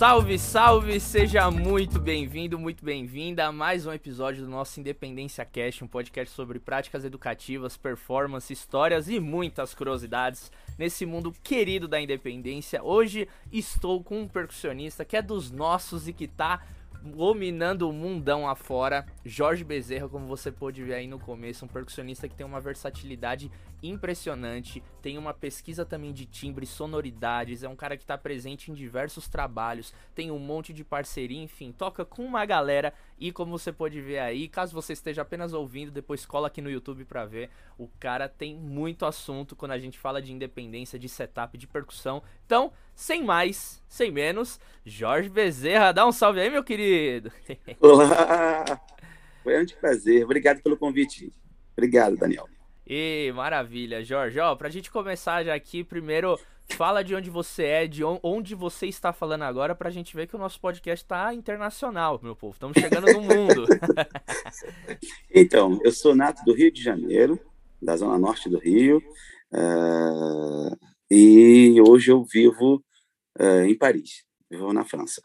Salve, salve! Seja muito bem-vindo, muito bem-vinda a mais um episódio do nosso Independência Cast, um podcast sobre práticas educativas, performance, histórias e muitas curiosidades nesse mundo querido da independência. Hoje estou com um percussionista que é dos nossos e que tá dominando o mundão afora. Jorge Bezerra, como você pôde ver aí no começo, um percussionista que tem uma versatilidade impressionante, tem uma pesquisa também de timbre, sonoridades, é um cara que está presente em diversos trabalhos, tem um monte de parceria, enfim, toca com uma galera e como você pode ver aí, caso você esteja apenas ouvindo, depois cola aqui no YouTube para ver, o cara tem muito assunto quando a gente fala de independência, de setup, de percussão. Então, sem mais, sem menos, Jorge Bezerra, dá um salve aí, meu querido. Olá! Foi um prazer. Obrigado pelo convite. Obrigado, Daniel. E maravilha, Jorge. Ó, pra gente começar já aqui, primeiro fala de onde você é, de onde você está falando agora, pra gente ver que o nosso podcast tá internacional, meu povo. Estamos chegando no mundo. então, eu sou nato do Rio de Janeiro, da zona norte do Rio, uh, e hoje eu vivo uh, em Paris, vivo na França.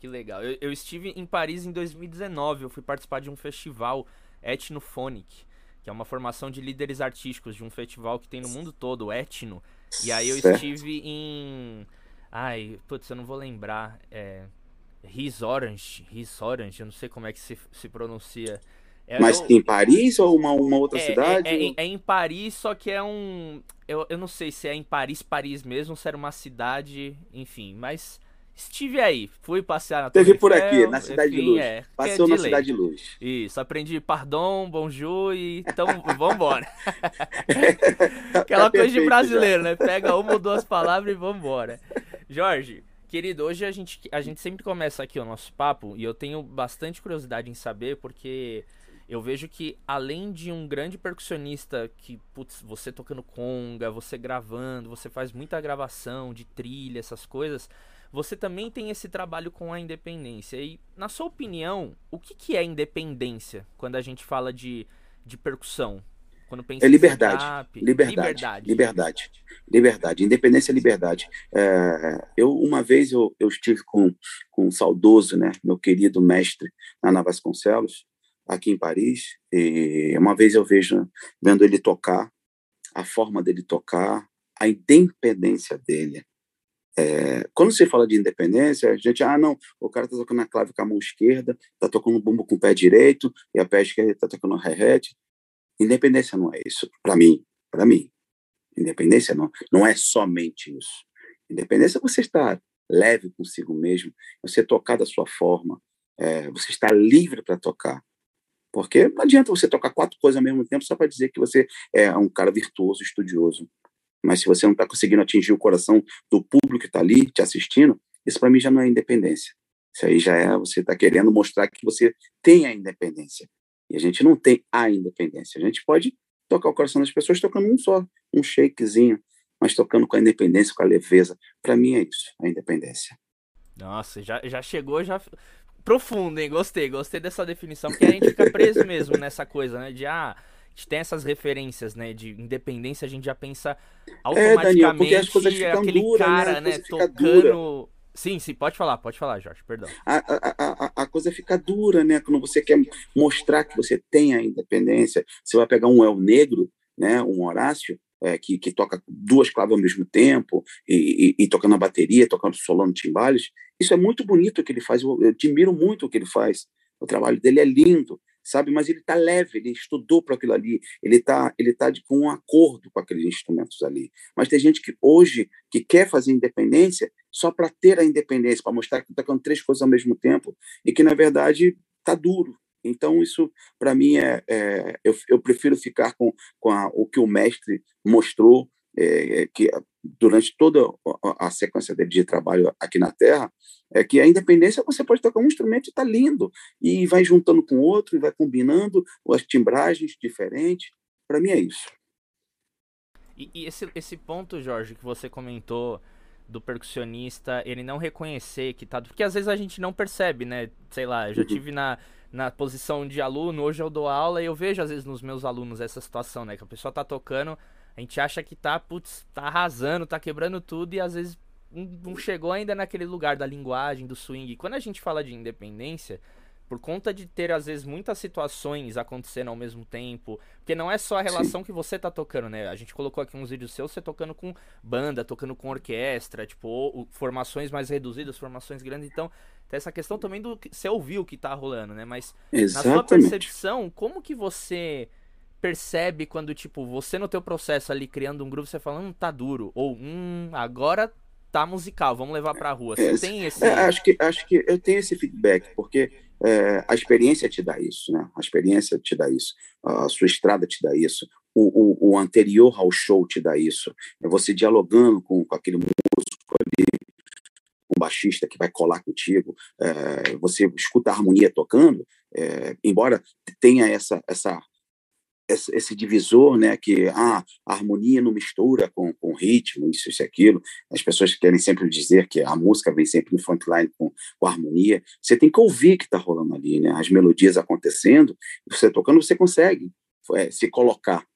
Que legal. Eu, eu, estive em Paris em 2019, eu fui participar de um festival Etnophonic, que é uma formação de líderes artísticos de um festival que tem no mundo todo, o Etno. E aí eu certo. estive em. Ai, putz, eu não vou lembrar. É. Riz Orange, Riz Orange, eu não sei como é que se, se pronuncia. É, Mas eu... em Paris ou uma, uma outra é, cidade? É, é, é, em Paris, só que é um. Eu, eu não sei se é em Paris, Paris mesmo, se era uma cidade, enfim, mas estive aí. Fui passear na Teve por aqui, na Cidade enfim, de Luz. É, Passou na Cidade de Luz. Isso, aprendi pardon, bonjour e então vambora. Aquela tá coisa de brasileiro, já. né? Pega uma ou duas palavras e vambora. Jorge, querido, hoje a gente, a gente sempre começa aqui o nosso papo e eu tenho bastante curiosidade em saber porque eu vejo que além de um grande percussionista que, putz, você tocando conga, você gravando, você faz muita gravação de trilha, essas coisas, você também tem esse trabalho com a independência. E, na sua opinião, o que, que é independência quando a gente fala de, de percussão? Quando pensa é liberdade. Setup, liberdade. Liberdade. Liberdade. Liberdade. Independência é liberdade. É, eu, uma vez, eu, eu estive com, com um saudoso, né, meu querido mestre, Ana Vasconcelos, aqui em Paris, e uma vez eu vejo, vendo ele tocar, a forma dele tocar, a independência dele. É, quando se fala de independência, a gente, ah, não, o cara está tocando a clave com a mão esquerda, está tocando o bumbo com o pé direito, e a pé esquerda está tocando o hi-hat. Independência não é isso, para mim, para mim. Independência não, não é somente isso. Independência é você estar leve consigo mesmo, você tocar da sua forma, é, você está livre para tocar. Porque não adianta você tocar quatro coisas ao mesmo tempo só para dizer que você é um cara virtuoso, estudioso. Mas se você não está conseguindo atingir o coração do público que está ali te assistindo, isso para mim já não é independência. Isso aí já é você está querendo mostrar que você tem a independência. E a gente não tem a independência. A gente pode tocar o coração das pessoas tocando um só, um shakezinho, mas tocando com a independência, com a leveza. Para mim é isso, a independência. Nossa, já, já chegou, já profundo, hein? Gostei, gostei dessa definição, porque a gente fica preso mesmo nessa coisa, né? De ah, a gente tem essas referências, né? De independência, a gente já pensa automaticamente é, Daniel, aquele dura, cara, né? né tocando. Sim, sim, pode falar, pode falar, Jorge, perdão. A, a, a, a, coisa fica dura, né? Quando você quer mostrar que você tem a independência, você vai pegar um El Negro, né? Um Horácio, é, que, que, toca duas claves ao mesmo tempo, e, e, e tocando a bateria, tocando solando timbales. Isso é muito bonito o que ele faz, eu, eu admiro muito o que ele faz. O trabalho dele é lindo, sabe? Mas ele está leve, ele estudou para aquilo ali, ele está ele tá de, com um acordo com aqueles instrumentos ali. Mas tem gente que hoje que quer fazer independência só para ter a independência, para mostrar que está tocando três coisas ao mesmo tempo e que na verdade está duro, então, isso, para mim, é, é eu, eu, prefiro ficar com, com a, o que o mestre mostrou, é, é que durante toda a, sequência dele de trabalho aqui na Terra, é que a independência você pode tocar um instrumento e está lindo, e vai juntando com outro, e vai combinando as timbragens diferentes. Para mim é isso. E, e, esse, esse ponto, Jorge, que você comentou do percussionista, ele não reconhecer que tá. Porque às vezes a gente não percebe, né? Sei lá, eu já uhum. tive na na posição de aluno, hoje eu dou aula e eu vejo às vezes nos meus alunos essa situação, né? Que a pessoa tá tocando, a gente acha que tá, putz, tá arrasando, tá quebrando tudo e às vezes não chegou ainda naquele lugar da linguagem, do swing. Quando a gente fala de independência, por conta de ter às vezes muitas situações acontecendo ao mesmo tempo, porque não é só a relação Sim. que você tá tocando, né? A gente colocou aqui uns vídeos seus você tocando com banda, tocando com orquestra, tipo, formações mais reduzidas, formações grandes, então tem essa questão também do que você ouviu o que tá rolando, né? Mas Exatamente. na sua percepção, como que você percebe quando tipo, você no teu processo ali criando um grupo, você fala, hum, tá duro, ou hum, agora tá musical, vamos levar pra rua. Você é, tem esse. É, acho, que, acho que eu tenho esse feedback, porque é, a experiência te dá isso, né? A experiência te dá isso, a sua estrada te dá isso, o, o, o anterior ao show te dá isso. É você dialogando com, com aquele músico ali, um baixista que vai colar contigo, é, você escuta a harmonia tocando, é, embora tenha essa, essa esse divisor, né, que ah, a harmonia não mistura com, com ritmo, isso, isso aquilo. As pessoas querem sempre dizer que a música vem sempre no frontline com, com harmonia. Você tem que ouvir que está rolando ali, né? As melodias acontecendo, você tocando, você consegue é, se colocar.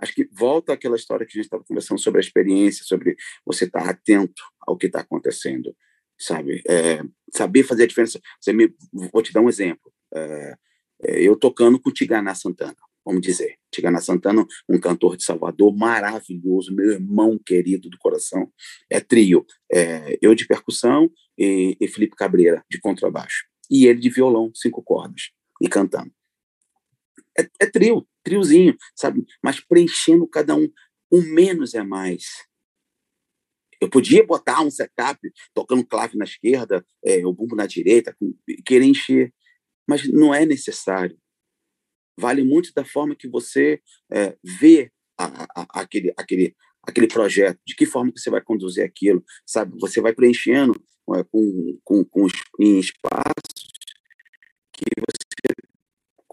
Acho que volta aquela história que a gente estava conversando sobre a experiência, sobre você estar tá atento ao que está acontecendo, sabe? É, saber fazer a diferença. Você me, vou te dar um exemplo. É, é eu tocando com o Tiganá Santana vamos dizer. Tigana Santana, um cantor de Salvador maravilhoso, meu irmão querido do coração. É trio, é, eu de percussão e, e Felipe Cabreira de contrabaixo. E ele de violão, cinco cordas, e cantando. É, é trio, triozinho, sabe? Mas preenchendo cada um. O menos é mais. Eu podia botar um setup tocando clave na esquerda, é, o bumbo na direita, querer encher, mas não é necessário vale muito da forma que você é, vê a, a, aquele, aquele, aquele projeto, de que forma que você vai conduzir aquilo, sabe? Você vai preenchendo é, com, com, com em espaços que você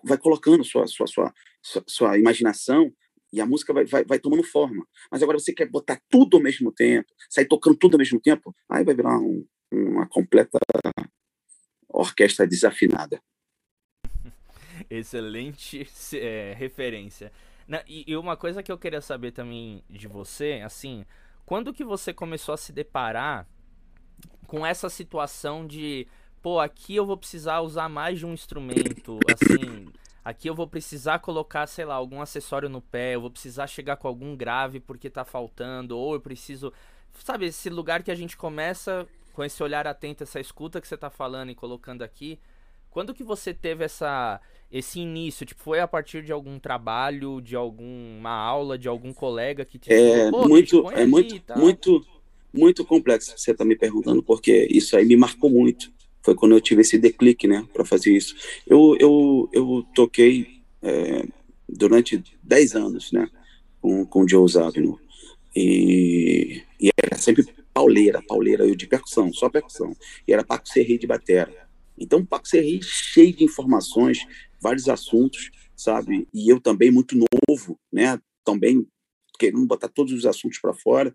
vai colocando sua, sua, sua, sua, sua imaginação e a música vai, vai, vai tomando forma. Mas agora você quer botar tudo ao mesmo tempo, sair tocando tudo ao mesmo tempo, aí vai virar um, uma completa orquestra desafinada. Excelente é, referência. Na, e, e, uma coisa que eu queria saber também de você, assim, quando que você começou a se deparar com essa situação de, pô, aqui eu vou precisar usar mais de um instrumento, assim, aqui eu vou precisar colocar, sei lá, algum acessório no pé, eu vou precisar chegar com algum grave porque tá faltando, ou eu preciso, sabe, esse lugar que a gente começa com esse olhar atento, essa escuta que você tá falando e colocando aqui, quando que você teve essa esse início? Tipo, foi a partir de algum trabalho, de alguma aula, de algum colega que te É muito é muito muito muito complexo. Você está me perguntando porque isso aí me marcou muito. Foi quando eu tive esse declique, né, para fazer isso. Eu eu eu toquei é, durante 10 anos, né, com com o Joe Zavino. E, e era sempre pauleira, pauleira, eu de percussão, só percussão. E era Paco Serri de batera. Então, o Paco Serri cheio de informações, vários assuntos, sabe? E eu também muito novo, né? Também querendo botar todos os assuntos para fora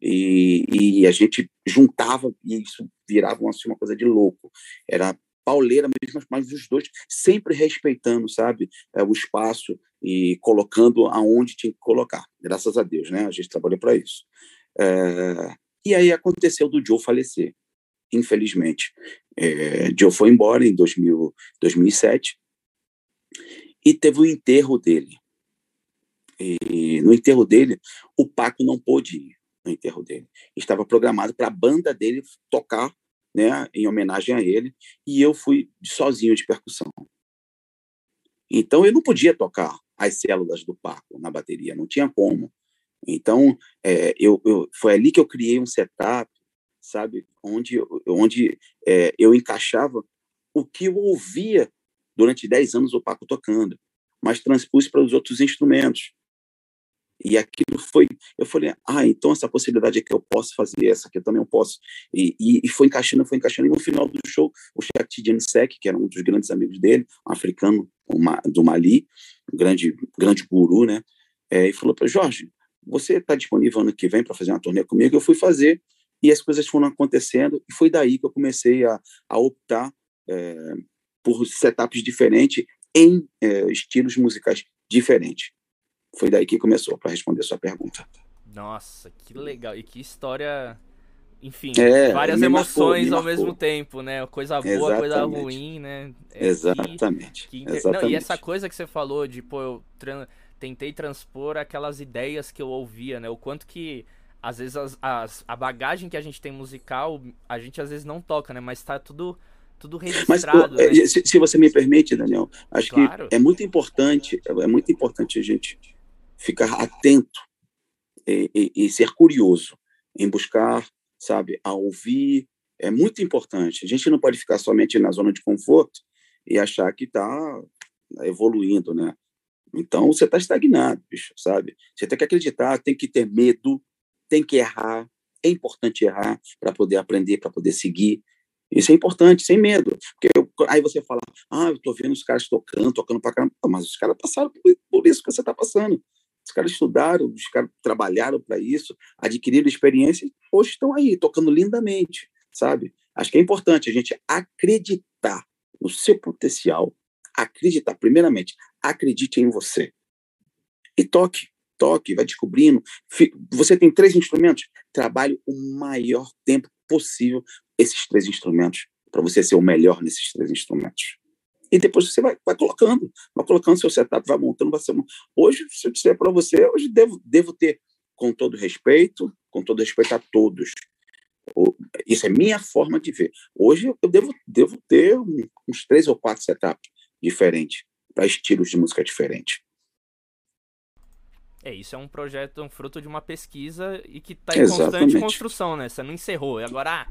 e, e, a gente juntava e isso virava assim, uma coisa de louco. Era pauleira mesmo, mas os dois sempre respeitando, sabe, é, o espaço e colocando aonde tinha que colocar. Graças a Deus, né? A gente trabalhou para isso. É... E aí aconteceu do Joe falecer infelizmente. É, Joe foi embora em 2000, 2007 e teve o enterro dele. E no enterro dele, o Paco não pôde ir no enterro dele. Estava programado para a banda dele tocar né, em homenagem a ele, e eu fui sozinho de percussão. Então eu não podia tocar as células do Paco na bateria, não tinha como. Então é, eu, eu, foi ali que eu criei um setup sabe? Onde, onde é, eu encaixava o que eu ouvia durante 10 anos o Paco tocando, mas transpus para os outros instrumentos. E aquilo foi, eu falei, ah, então essa possibilidade que eu posso fazer, essa aqui eu também eu posso. E, e, e foi encaixando, foi encaixando. E no final do show, o Shakti Janisek, que era um dos grandes amigos dele, um africano uma, do Mali, um grande, grande guru, né? É, e falou para Jorge, você está disponível ano que vem para fazer uma turnê comigo? Eu fui fazer e as coisas foram acontecendo, e foi daí que eu comecei a, a optar é, por setups diferentes em é, estilos musicais diferentes. Foi daí que começou, para responder a sua pergunta. Nossa, que legal. E que história enfim, é, várias emoções marcou, ao mesmo tempo, né? Coisa boa, Exatamente. coisa ruim, né? É Exatamente. Que, que Exatamente. Não, e essa coisa que você falou de, pô, eu tentei transpor aquelas ideias que eu ouvia, né? O quanto que às vezes as, as, a bagagem que a gente tem musical, a gente às vezes não toca, né? Mas tá tudo tudo registrado. Mas, pô, né? se, se, você me permite, Daniel, acho claro. que é muito importante, é muito importante a gente ficar atento e, e, e ser curioso em buscar, sabe, a ouvir. É muito importante. A gente não pode ficar somente na zona de conforto e achar que está evoluindo, né? Então você está estagnado, bicho, sabe? Você tem que acreditar, tem que ter medo, tem que errar. É importante errar para poder aprender, para poder seguir. Isso é importante, sem medo. Porque eu, aí você fala, ah, eu estou vendo os caras tocando, tocando para caramba. Mas os caras passaram por, por isso que você está passando. Os caras estudaram, os caras trabalharam para isso, adquiriram experiência e hoje estão aí, tocando lindamente, sabe? Acho que é importante a gente acreditar no seu potencial, acreditar, primeiramente, acredite em você. E toque, toque, vai descobrindo. Você tem três instrumentos, trabalhe o maior tempo possível esses três instrumentos, para você ser o melhor nesses três instrumentos. E depois você vai, vai colocando, vai colocando seu setup, vai montando, vai ser. Hoje, se eu disser para você, hoje devo, devo ter, com todo respeito, com todo respeito a todos, isso é minha forma de ver. Hoje eu devo, devo ter uns três ou quatro setups diferentes, para estilos de música diferentes. É, isso é um projeto, um fruto de uma pesquisa e que está em Exatamente. constante construção, né? Você não encerrou. E agora, ah,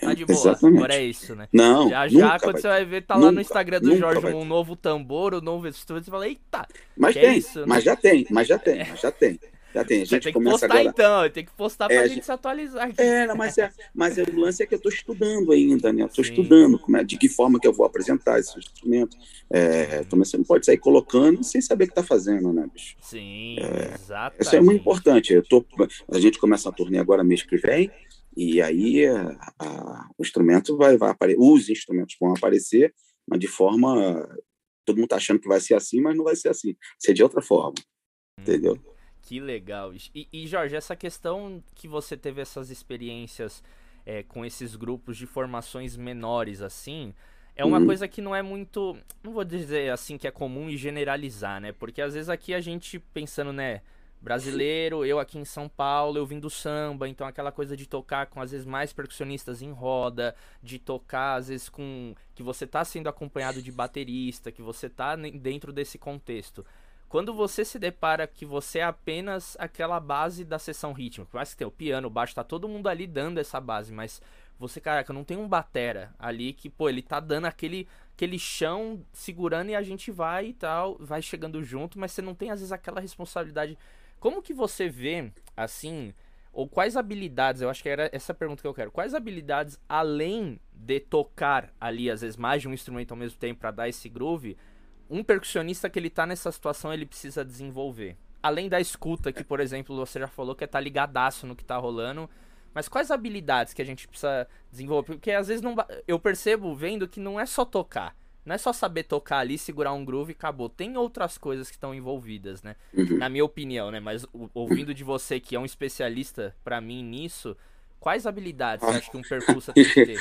Tá de boa. Exatamente. Agora é isso, né? Não. Já já, quando você vai ver, tá nunca, lá no Instagram do Jorge um novo tambor, um novo estúdio, você fala, eita. Mas tem, é isso, mas né? já tem, mas já tem, mas já tem. Já tem, a gente tem que postar agora... então, tem que postar pra é, gente, gente se atualizar. Aqui. É, não, mas, é, mas é, o lance é que eu estou estudando ainda, né? Eu tô estudando como é, de que forma que eu vou apresentar esse instrumento. É, então você não pode sair colocando sem saber o que tá fazendo, né, bicho? Sim, é, exatamente. Isso é muito importante. Eu tô, a gente começa a turnê agora mês que vem, e aí a, a, o instrumento vai, vai aparecer, os instrumentos vão aparecer, mas de forma. Todo mundo está achando que vai ser assim, mas não vai ser assim. Vai ser de outra forma. Hum, entendeu? Que legal. E, e, Jorge, essa questão que você teve essas experiências é, com esses grupos de formações menores assim. É uma uhum. coisa que não é muito. Não vou dizer assim que é comum e generalizar, né? Porque às vezes aqui a gente pensando, né? brasileiro, eu aqui em São Paulo, eu vim do samba, então aquela coisa de tocar com às vezes mais percussionistas em roda, de tocar às vezes com que você tá sendo acompanhado de baterista, que você tá dentro desse contexto. Quando você se depara que você é apenas aquela base da sessão rítmica, mais que tem o piano, o baixo, tá todo mundo ali dando essa base, mas você, caraca, não tem um batera ali que, pô, ele tá dando aquele aquele chão segurando e a gente vai e tal, vai chegando junto, mas você não tem às vezes aquela responsabilidade. Como que você vê, assim, ou quais habilidades, eu acho que era essa pergunta que eu quero, quais habilidades, além de tocar ali, às vezes, mais de um instrumento ao mesmo tempo para dar esse groove, um percussionista que ele tá nessa situação, ele precisa desenvolver? Além da escuta, que, por exemplo, você já falou que é tá ligadaço no que tá rolando, mas quais habilidades que a gente precisa desenvolver? Porque às vezes não, eu percebo vendo que não é só tocar. Não é só saber tocar ali, segurar um groove e acabou. Tem outras coisas que estão envolvidas, né? Uhum. Na minha opinião, né? Mas ouvindo de você, que é um especialista para mim nisso, quais habilidades você acha que um percurso tem que ter?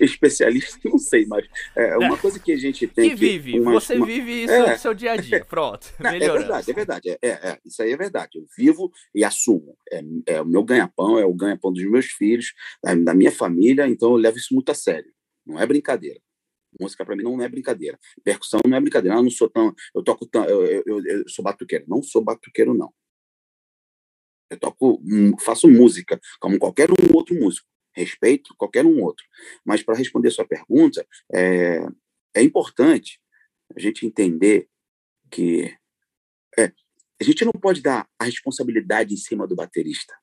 Especialista, não sei, mas é uma coisa que a gente tem que... que vive, uma, você uma... vive isso é. no seu dia a dia, pronto, não, É verdade, é verdade, é, é, isso aí é verdade. Eu vivo e assumo. É, é o meu ganha-pão, é o ganha-pão dos meus filhos, da, da minha família, então eu levo isso muito a sério. Não é brincadeira. Música para mim não é brincadeira. Percussão não é brincadeira. Eu não sou tão. Eu toco tão. Eu, eu, eu, eu sou batuqueiro. Não sou batuqueiro, não. Eu toco, hum, faço música, como qualquer um outro músico. Respeito qualquer um outro. Mas para responder sua pergunta, é, é importante a gente entender que é, a gente não pode dar a responsabilidade em cima do baterista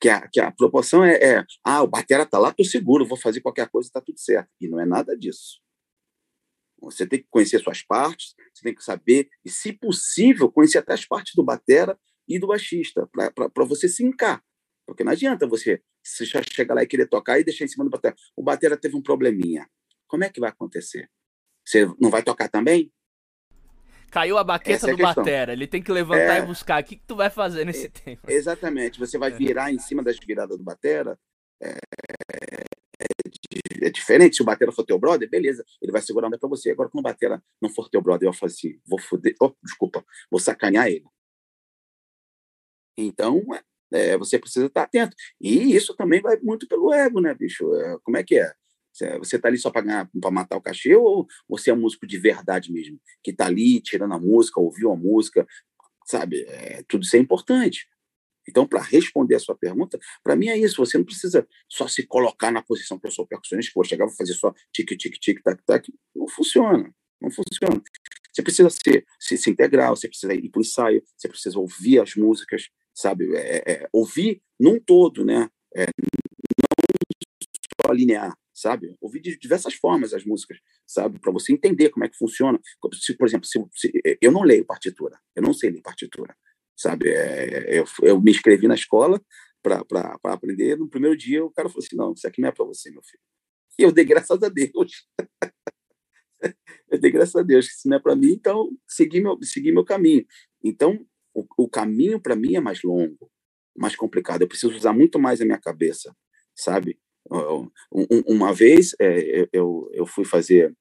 que a, que a proporção é, é ah, o batera tá lá, tô seguro, vou fazer qualquer coisa, tá tudo certo. E não é nada disso. Você tem que conhecer suas partes, você tem que saber, e se possível, conhecer até as partes do batera e do baixista, para você se encar. Porque não adianta você, você já chegar lá e querer tocar e deixar em cima do batera. O batera teve um probleminha. Como é que vai acontecer? Você não vai tocar também? Caiu a baqueta é do a Batera, ele tem que levantar é... e buscar. O que, que tu vai fazer nesse é, tempo? Exatamente. Você vai virar em cima das viradas do Batera, É, é, é, diferente. Se o batera for teu brother, beleza, ele vai segurar onda para você. Agora, quando o batera não for teu brother, eu falo assim, vou foder, oh, desculpa, vou sacanear ele. Então, é, você precisa estar atento. E isso também vai muito pelo ego, né, bicho? É, como é que é? Você está ali só para matar o cachê ou você é um músico de verdade mesmo? Que está ali tirando a música, ouviu a música, sabe? É, tudo isso é importante. Então, para responder a sua pergunta, para mim é isso. Você não precisa só se colocar na posição que eu sou percussionista, que chegar, vou fazer só tic, tic, tic, tac, tac. Não funciona. Não funciona. Você precisa ser, se, se integrar, você precisa ir para o ensaio, você precisa ouvir as músicas, sabe? É, é, ouvir num todo, né? É, não só linear, sabe? Ouvir de diversas formas as músicas, sabe? Para você entender como é que funciona. Se, por exemplo, se, se, eu não leio partitura, eu não sei ler partitura sabe? É, eu, eu me inscrevi na escola para aprender. No primeiro dia, o cara falou assim: não, isso aqui não é para você, meu filho. E eu dei graças a Deus. eu dei graças a Deus que isso não é para mim, então segui meu, segui meu caminho. Então, o, caminho para mim é mais longo, mais complicado. Eu preciso usar muito mais a minha cabeça, sabe? Uma vez é, eu, eu fui fazer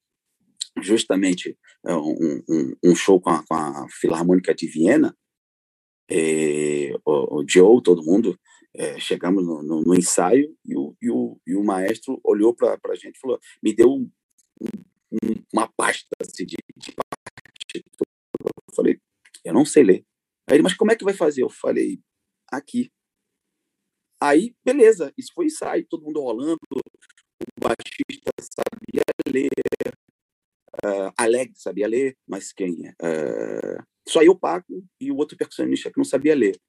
justamente é, um, um, um show com a, com a Filarmônica de Viena, é, o, o, Joe, todo mundo, é, chegamos no, no, no, ensaio e o, e o, e o maestro olhou para a gente e falou: me deu um, uma pasta assim, de, de partitura. Eu falei: eu não sei ler. Aí ele, mas como é que vai fazer? Eu falei: aqui. Aí, beleza, isso foi ensaio, todo mundo rolando, o baixista sabia ler, uh, sabia ler, mas quem? Uh, só eu, Paco, e o outro percussionista que não sabia ler.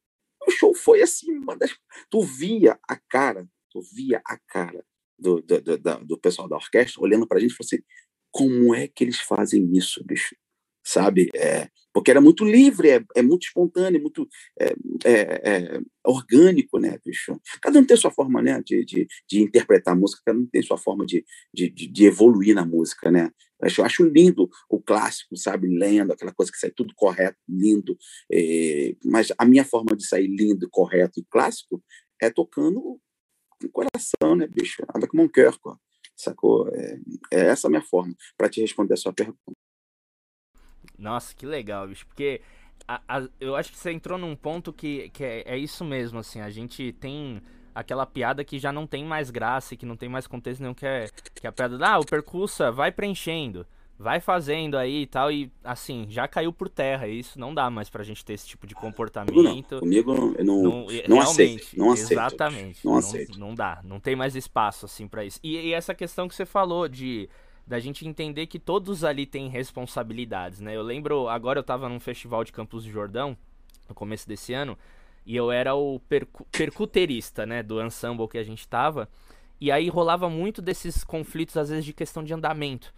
O show foi assim, uma das... tu via a cara, tu via a cara do, do, do, do pessoal da orquestra olhando para a gente e falou assim, como é que eles fazem isso, bicho? Sabe? É, porque era muito livre, é, é muito espontâneo, muito é, é, é, orgânico, né, bicho? Cada um tem sua forma, né, de, de, de interpretar a música, cada um tem sua forma de, de, de evoluir na música, né? Eu acho lindo o clássico, sabe, lendo, aquela coisa que sai tudo correto, lindo, é, mas a minha forma de sair lindo, correto e clássico é tocando com o coração, né, bicho? Avec mon cœur, sacou? É, é essa a minha forma para te responder a sua pergunta. Nossa, que legal, bicho. Porque a, a, eu acho que você entrou num ponto que, que é, é, isso mesmo, assim. A gente tem aquela piada que já não tem mais graça e que não tem mais contexto nenhum, que é, que é a piada da, ah, o percussa vai preenchendo, vai fazendo aí e tal, e assim, já caiu por terra. E isso não dá mais pra gente ter esse tipo de comportamento. Não, comigo eu não, não, não aceito. Não aceito. Exatamente. Não, não aceito. Não, dá, não tem mais espaço, assim, para isso. E, e essa questão que você falou de da gente entender que todos ali têm responsabilidades, né? Eu lembro, agora eu tava num festival de Campos do Jordão, no começo desse ano, e eu era o percu percuterista, né, do ensemble que a gente tava, e aí rolava muito desses conflitos, às vezes, de questão de andamento.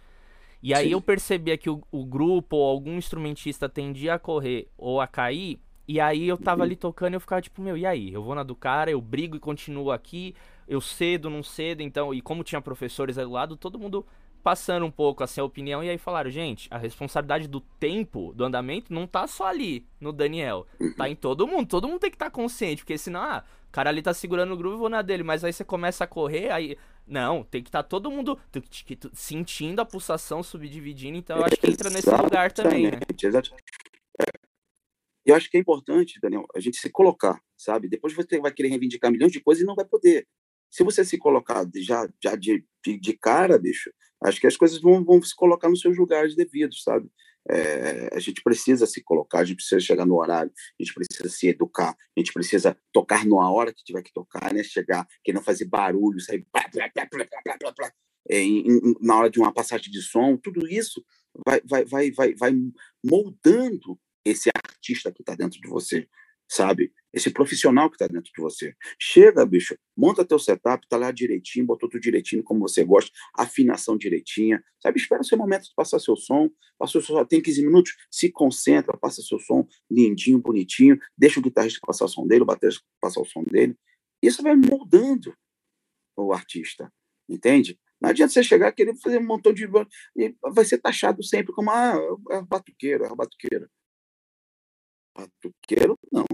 E aí Sim. eu percebia que o, o, grupo ou algum instrumentista tendia a correr ou a cair, e aí eu tava ali tocando e eu ficava tipo, meu, e aí? Eu vou na do cara, eu brigo e continuo aqui, eu cedo, não cedo, então, e como tinha professores aí do lado, todo mundo passando um pouco assim a opinião e aí falaram, gente, a responsabilidade do tempo, do andamento, não tá só ali no Daniel, tá em todo mundo. Todo mundo tem que estar tá consciente, porque senão, ah, o cara ali tá segurando o groove, vou na dele, mas aí você começa a correr, aí não, tem que estar tá todo mundo sentindo a pulsação subdividindo, então eu acho que entra nesse lugar também, né? Exatamente. É. Eu acho que é importante, Daniel, a gente se colocar, sabe? Depois você vai querer reivindicar milhões de coisas e não vai poder. Se você se colocar já, já de, de, cara, bicho, acho que as coisas vão, vão se colocar nos seus lugares devidos, sabe? É, a gente precisa se colocar, a gente precisa chegar no horário, a gente precisa se educar, a gente precisa tocar numa hora que tiver que tocar, né? Chegar, que não fazer barulho, sair é, em, na hora de uma passagem de som, tudo isso vai, vai, vai, vai, vai moldando esse artista que está dentro de você, sabe? esse profissional que está dentro de você. Chega, bicho, monta teu setup, tá lá direitinho, botou tudo direitinho como você gosta, afinação direitinha, sabe? Espera o seu momento de passar seu som, passou seu som, tem 15 minutos, se concentra, passa seu som lindinho, bonitinho, deixa o guitarrista passar o som dele, o baterista passar o som dele. Isso vai moldando o artista, entende? Não adianta você chegar querendo fazer um montão de. e vai ser taxado sempre como ah, é batuqueiro, é batuqueiro. Batuqueiro, não.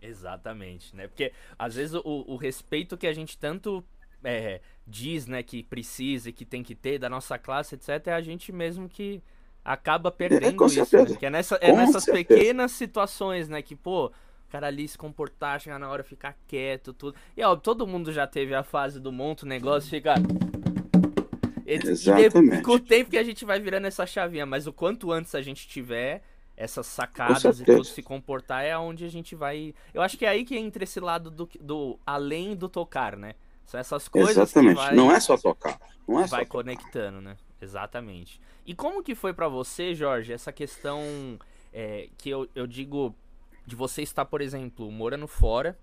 Exatamente, né? Porque às vezes o, o respeito que a gente tanto é, diz, né, que precisa e que tem que ter da nossa classe, etc., é a gente mesmo que acaba é, perdendo é, isso, né? Que é, nessa, é nessas certeza. pequenas situações, né, que, pô, o cara ali se comportar, chegar na hora ficar quieto, tudo. E ó, todo mundo já teve a fase do monto negócio, fica Exatamente. E com o tempo que a gente vai virando essa chavinha, mas o quanto antes a gente tiver essas sacadas e tudo se comportar é onde a gente vai. Eu acho que é aí que entra esse lado do, do além do tocar, né? São essas coisas Exatamente. Vai, não é só tocar. Não é vai conectando, tocar. né? Exatamente. E como que foi para você, Jorge, essa questão é, que eu, eu digo de você estar, por exemplo, morando fora,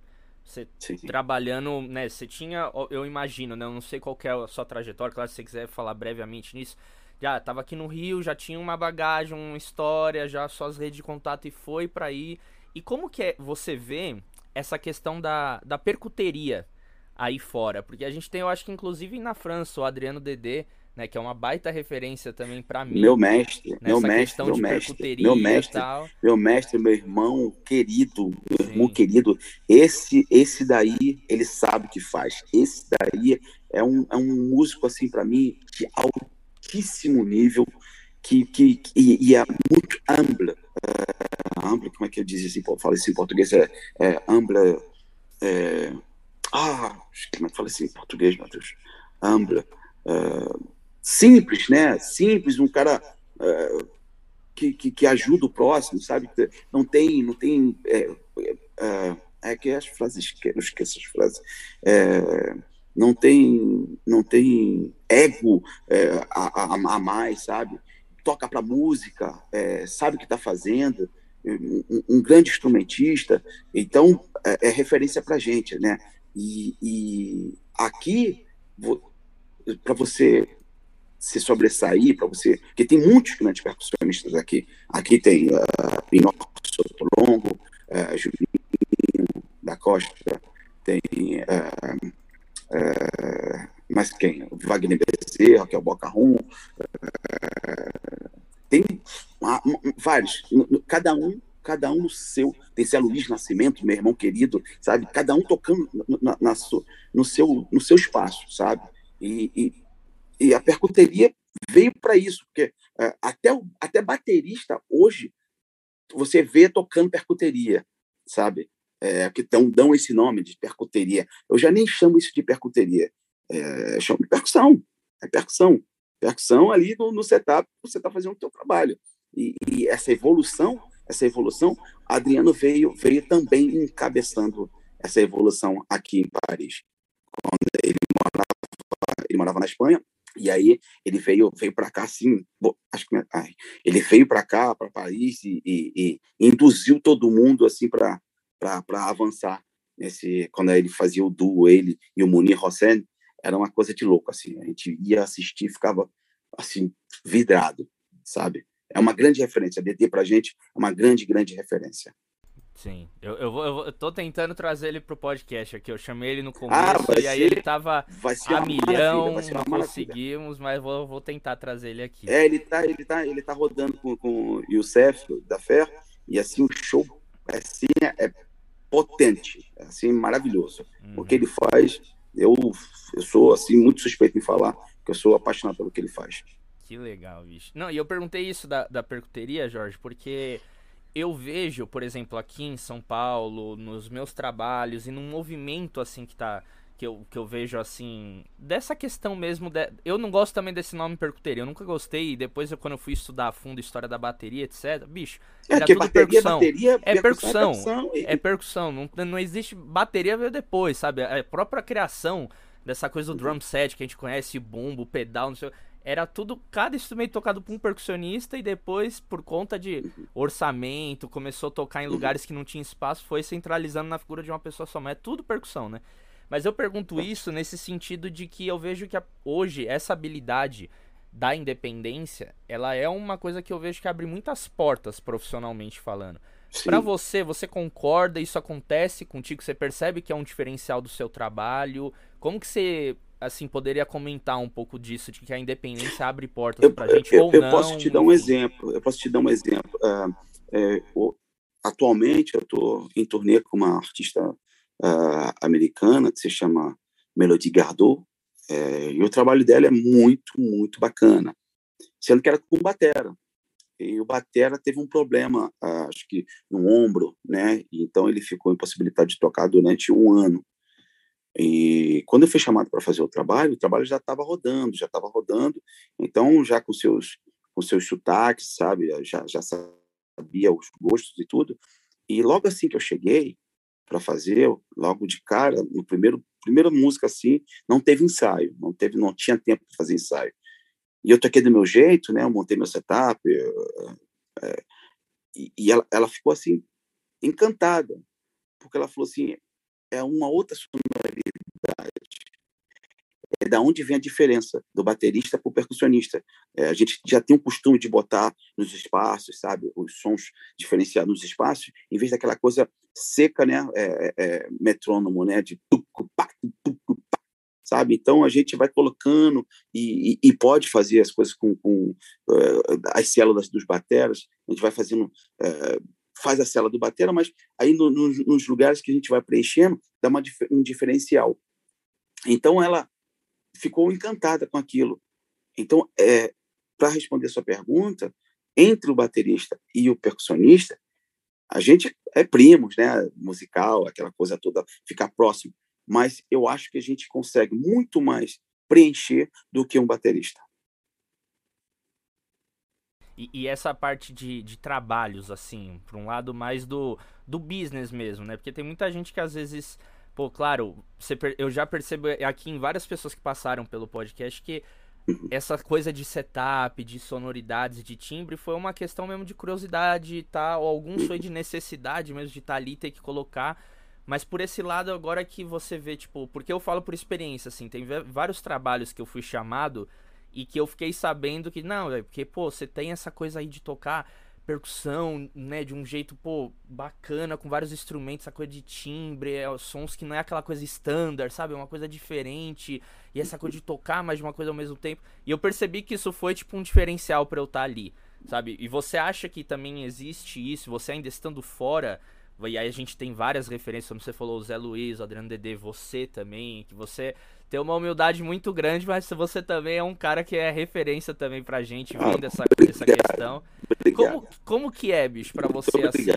você Sim. trabalhando, né? Você tinha, eu imagino, né? Eu não sei qual é a sua trajetória, claro, se você quiser falar brevemente nisso. Já tava aqui no Rio, já tinha uma bagagem, uma história, já suas redes de contato e foi para aí. E como que é, você vê essa questão da, da percuteria aí fora? Porque a gente tem, eu acho que inclusive na França, o Adriano Dedê, né, que é uma baita referência também para mim. Meu mestre, meu mestre, meu mestre, meu mestre, meu mestre, meu irmão querido, meu Sim. irmão querido, esse esse daí, ele sabe o que faz. Esse daí é um, é um músico assim para mim de altíssimo nível que, que, que e, e, é muito. É, humble, como é que eu diz assim, fala isso em português? É, é humble, é, ah, como é que fala assim em português? Humble. É, simples, né? Simples, um cara uh, que, que, que, ajuda o próximo, sabe? Não tem, não tem. É, é, é que as frases, não esqueço as frases. É, não tem, não tem ego é, a, a, a, mais, sabe? Toca para música, é, sabe o que está fazendo. Um, um, grande instrumentista, então é, é referência para gente, né? E, e aqui, para você se sobressair, para você. Porque tem muitos grandes percussionistas aqui. Aqui tem uh, Pinocchio Sotolongo, uh, Julinho da Costa, tem. Uh, mas quem? Wagner Bezerra, que é o Boca Rum. Uh, tem uh, vários. Cada um cada um no seu. Tem Zé Luiz Nascimento, meu irmão querido, sabe? Cada um tocando na, na, no, seu, no seu espaço, sabe? E, e, e a percuteria veio para isso, porque é, até, até baterista hoje você vê tocando percuteria, sabe? É, que tão, dão esse nome de percuteria. Eu já nem chamo isso de percuteria, é, chamo de percussão. É percussão. Percussão ali no, no setup, você está fazendo o seu trabalho. E, e, essa evolução, essa evolução, Adriano veio, veio também encabeçando essa evolução aqui em Paris. Quando ele morava, ele morava na Espanha, e aí ele veio veio para cá assim, acho que ai, ele veio para cá, para Paris e, e, e, induziu todo mundo assim para para avançar nesse quando ele fazia o duo ele e o Munir Hossein, era uma coisa de louco assim, a gente ia assistir, ficava assim vidrado, sabe? É uma grande referência, a DT pra gente é uma grande grande referência. Sim, eu, eu, vou, eu, tô tentando trazer ele pro podcast aqui. Eu chamei ele no ah, começo ah, e aí ele tava a milhão, não conseguimos, mas vou, vou tentar trazer ele aqui. É, ele tá, ele tá, ele tá rodando com, com o Youssef da Fer e assim o show assim, é potente, assim, maravilhoso. Uhum. O que ele faz, eu, eu sou assim muito suspeito em falar, que eu sou apaixonado pelo que ele faz. Que legal, bicho. Não, e eu perguntei isso da, da percuteria, Jorge, porque eu vejo, por exemplo, aqui em São Paulo, nos meus trabalhos e num movimento assim que tá que eu, que eu vejo assim, dessa questão mesmo, de, eu não gosto também desse nome percuteria, eu nunca gostei, e depois eu, quando eu fui estudar a fundo a história da bateria, etc, bicho, é, era tudo bateria, percussão. Bateria, é percussão, é percussão, e... é percussão, não, não existe, bateria veio depois, sabe, a própria criação dessa coisa do drum set que a gente conhece, bumbo, pedal, não sei era tudo, cada instrumento tocado por um percussionista e depois, por conta de orçamento, começou a tocar em lugares que não tinha espaço, foi centralizando na figura de uma pessoa só. Mas é tudo percussão, né? Mas eu pergunto isso nesse sentido de que eu vejo que a, hoje essa habilidade da independência, ela é uma coisa que eu vejo que abre muitas portas profissionalmente falando. Para você, você concorda? Isso acontece contigo? Você percebe que é um diferencial do seu trabalho? Como que você assim, poderia comentar um pouco disso, de que a independência abre portas para a gente eu, ou eu não? Eu posso te dar um exemplo, eu posso te dar um exemplo. Uh, é, o, atualmente eu estou em turnê com uma artista uh, americana que se chama Melody Gardot, é, e o trabalho dela é muito, muito bacana, sendo que era com batera. E o batera teve um problema, uh, acho que no ombro, né? Então ele ficou impossibilitado de tocar durante um ano. E quando eu fui chamado para fazer o trabalho, o trabalho já estava rodando, já estava rodando. Então, já com seus com seus sotaques, sabe? Já, já sabia os gostos e tudo. E logo assim que eu cheguei para fazer, logo de cara, no primeiro primeira música assim, não teve ensaio, não teve, não tinha tempo para fazer ensaio. E eu toquei do meu jeito, né? Eu montei meu setup, é, e, e ela, ela ficou assim encantada, porque ela falou assim, é uma outra sonoridade. É da onde vem a diferença do baterista para o percussionista. É, a gente já tem um costume de botar nos espaços, sabe, os sons diferenciados nos espaços, em vez daquela coisa seca, né, é, é, metrônomo, né, de sabe? Então a gente vai colocando e, e, e pode fazer as coisas com, com uh, as células dos bateras, a gente vai fazendo uh, faz a cela do batera, mas aí no, no, nos lugares que a gente vai preenchendo, dá uma, um diferencial. Então ela ficou encantada com aquilo. Então, é, para responder sua pergunta, entre o baterista e o percussionista, a gente é primos, né? Musical, aquela coisa toda, ficar próximo. Mas eu acho que a gente consegue muito mais preencher do que um baterista. E, e, essa parte de, de trabalhos, assim, por um lado mais do, do business mesmo, né? Porque tem muita gente que às vezes. Pô, claro, você, eu já percebo aqui em várias pessoas que passaram pelo podcast que essa coisa de setup, de sonoridades, de timbre, foi uma questão mesmo de curiosidade, tá? Ou alguns foi de necessidade mesmo de estar tá ali ter que colocar. Mas por esse lado, agora que você vê, tipo, porque eu falo por experiência, assim, tem vários trabalhos que eu fui chamado e que eu fiquei sabendo que, não, é porque, pô, você tem essa coisa aí de tocar percussão, né, de um jeito, pô, bacana, com vários instrumentos, essa coisa de timbre, é, sons que não é aquela coisa standard, sabe? É uma coisa diferente, e essa coisa de tocar mais de uma coisa ao mesmo tempo. E eu percebi que isso foi, tipo, um diferencial para eu estar tá ali, sabe? E você acha que também existe isso, você ainda estando fora, e aí a gente tem várias referências, como você falou, o Zé Luiz, o Adriano Dedê, você também, que você tem uma humildade muito grande, mas você também é um cara que é referência também pra gente, ah, vendo essa, essa questão. Como, como que é, bicho, pra você assim?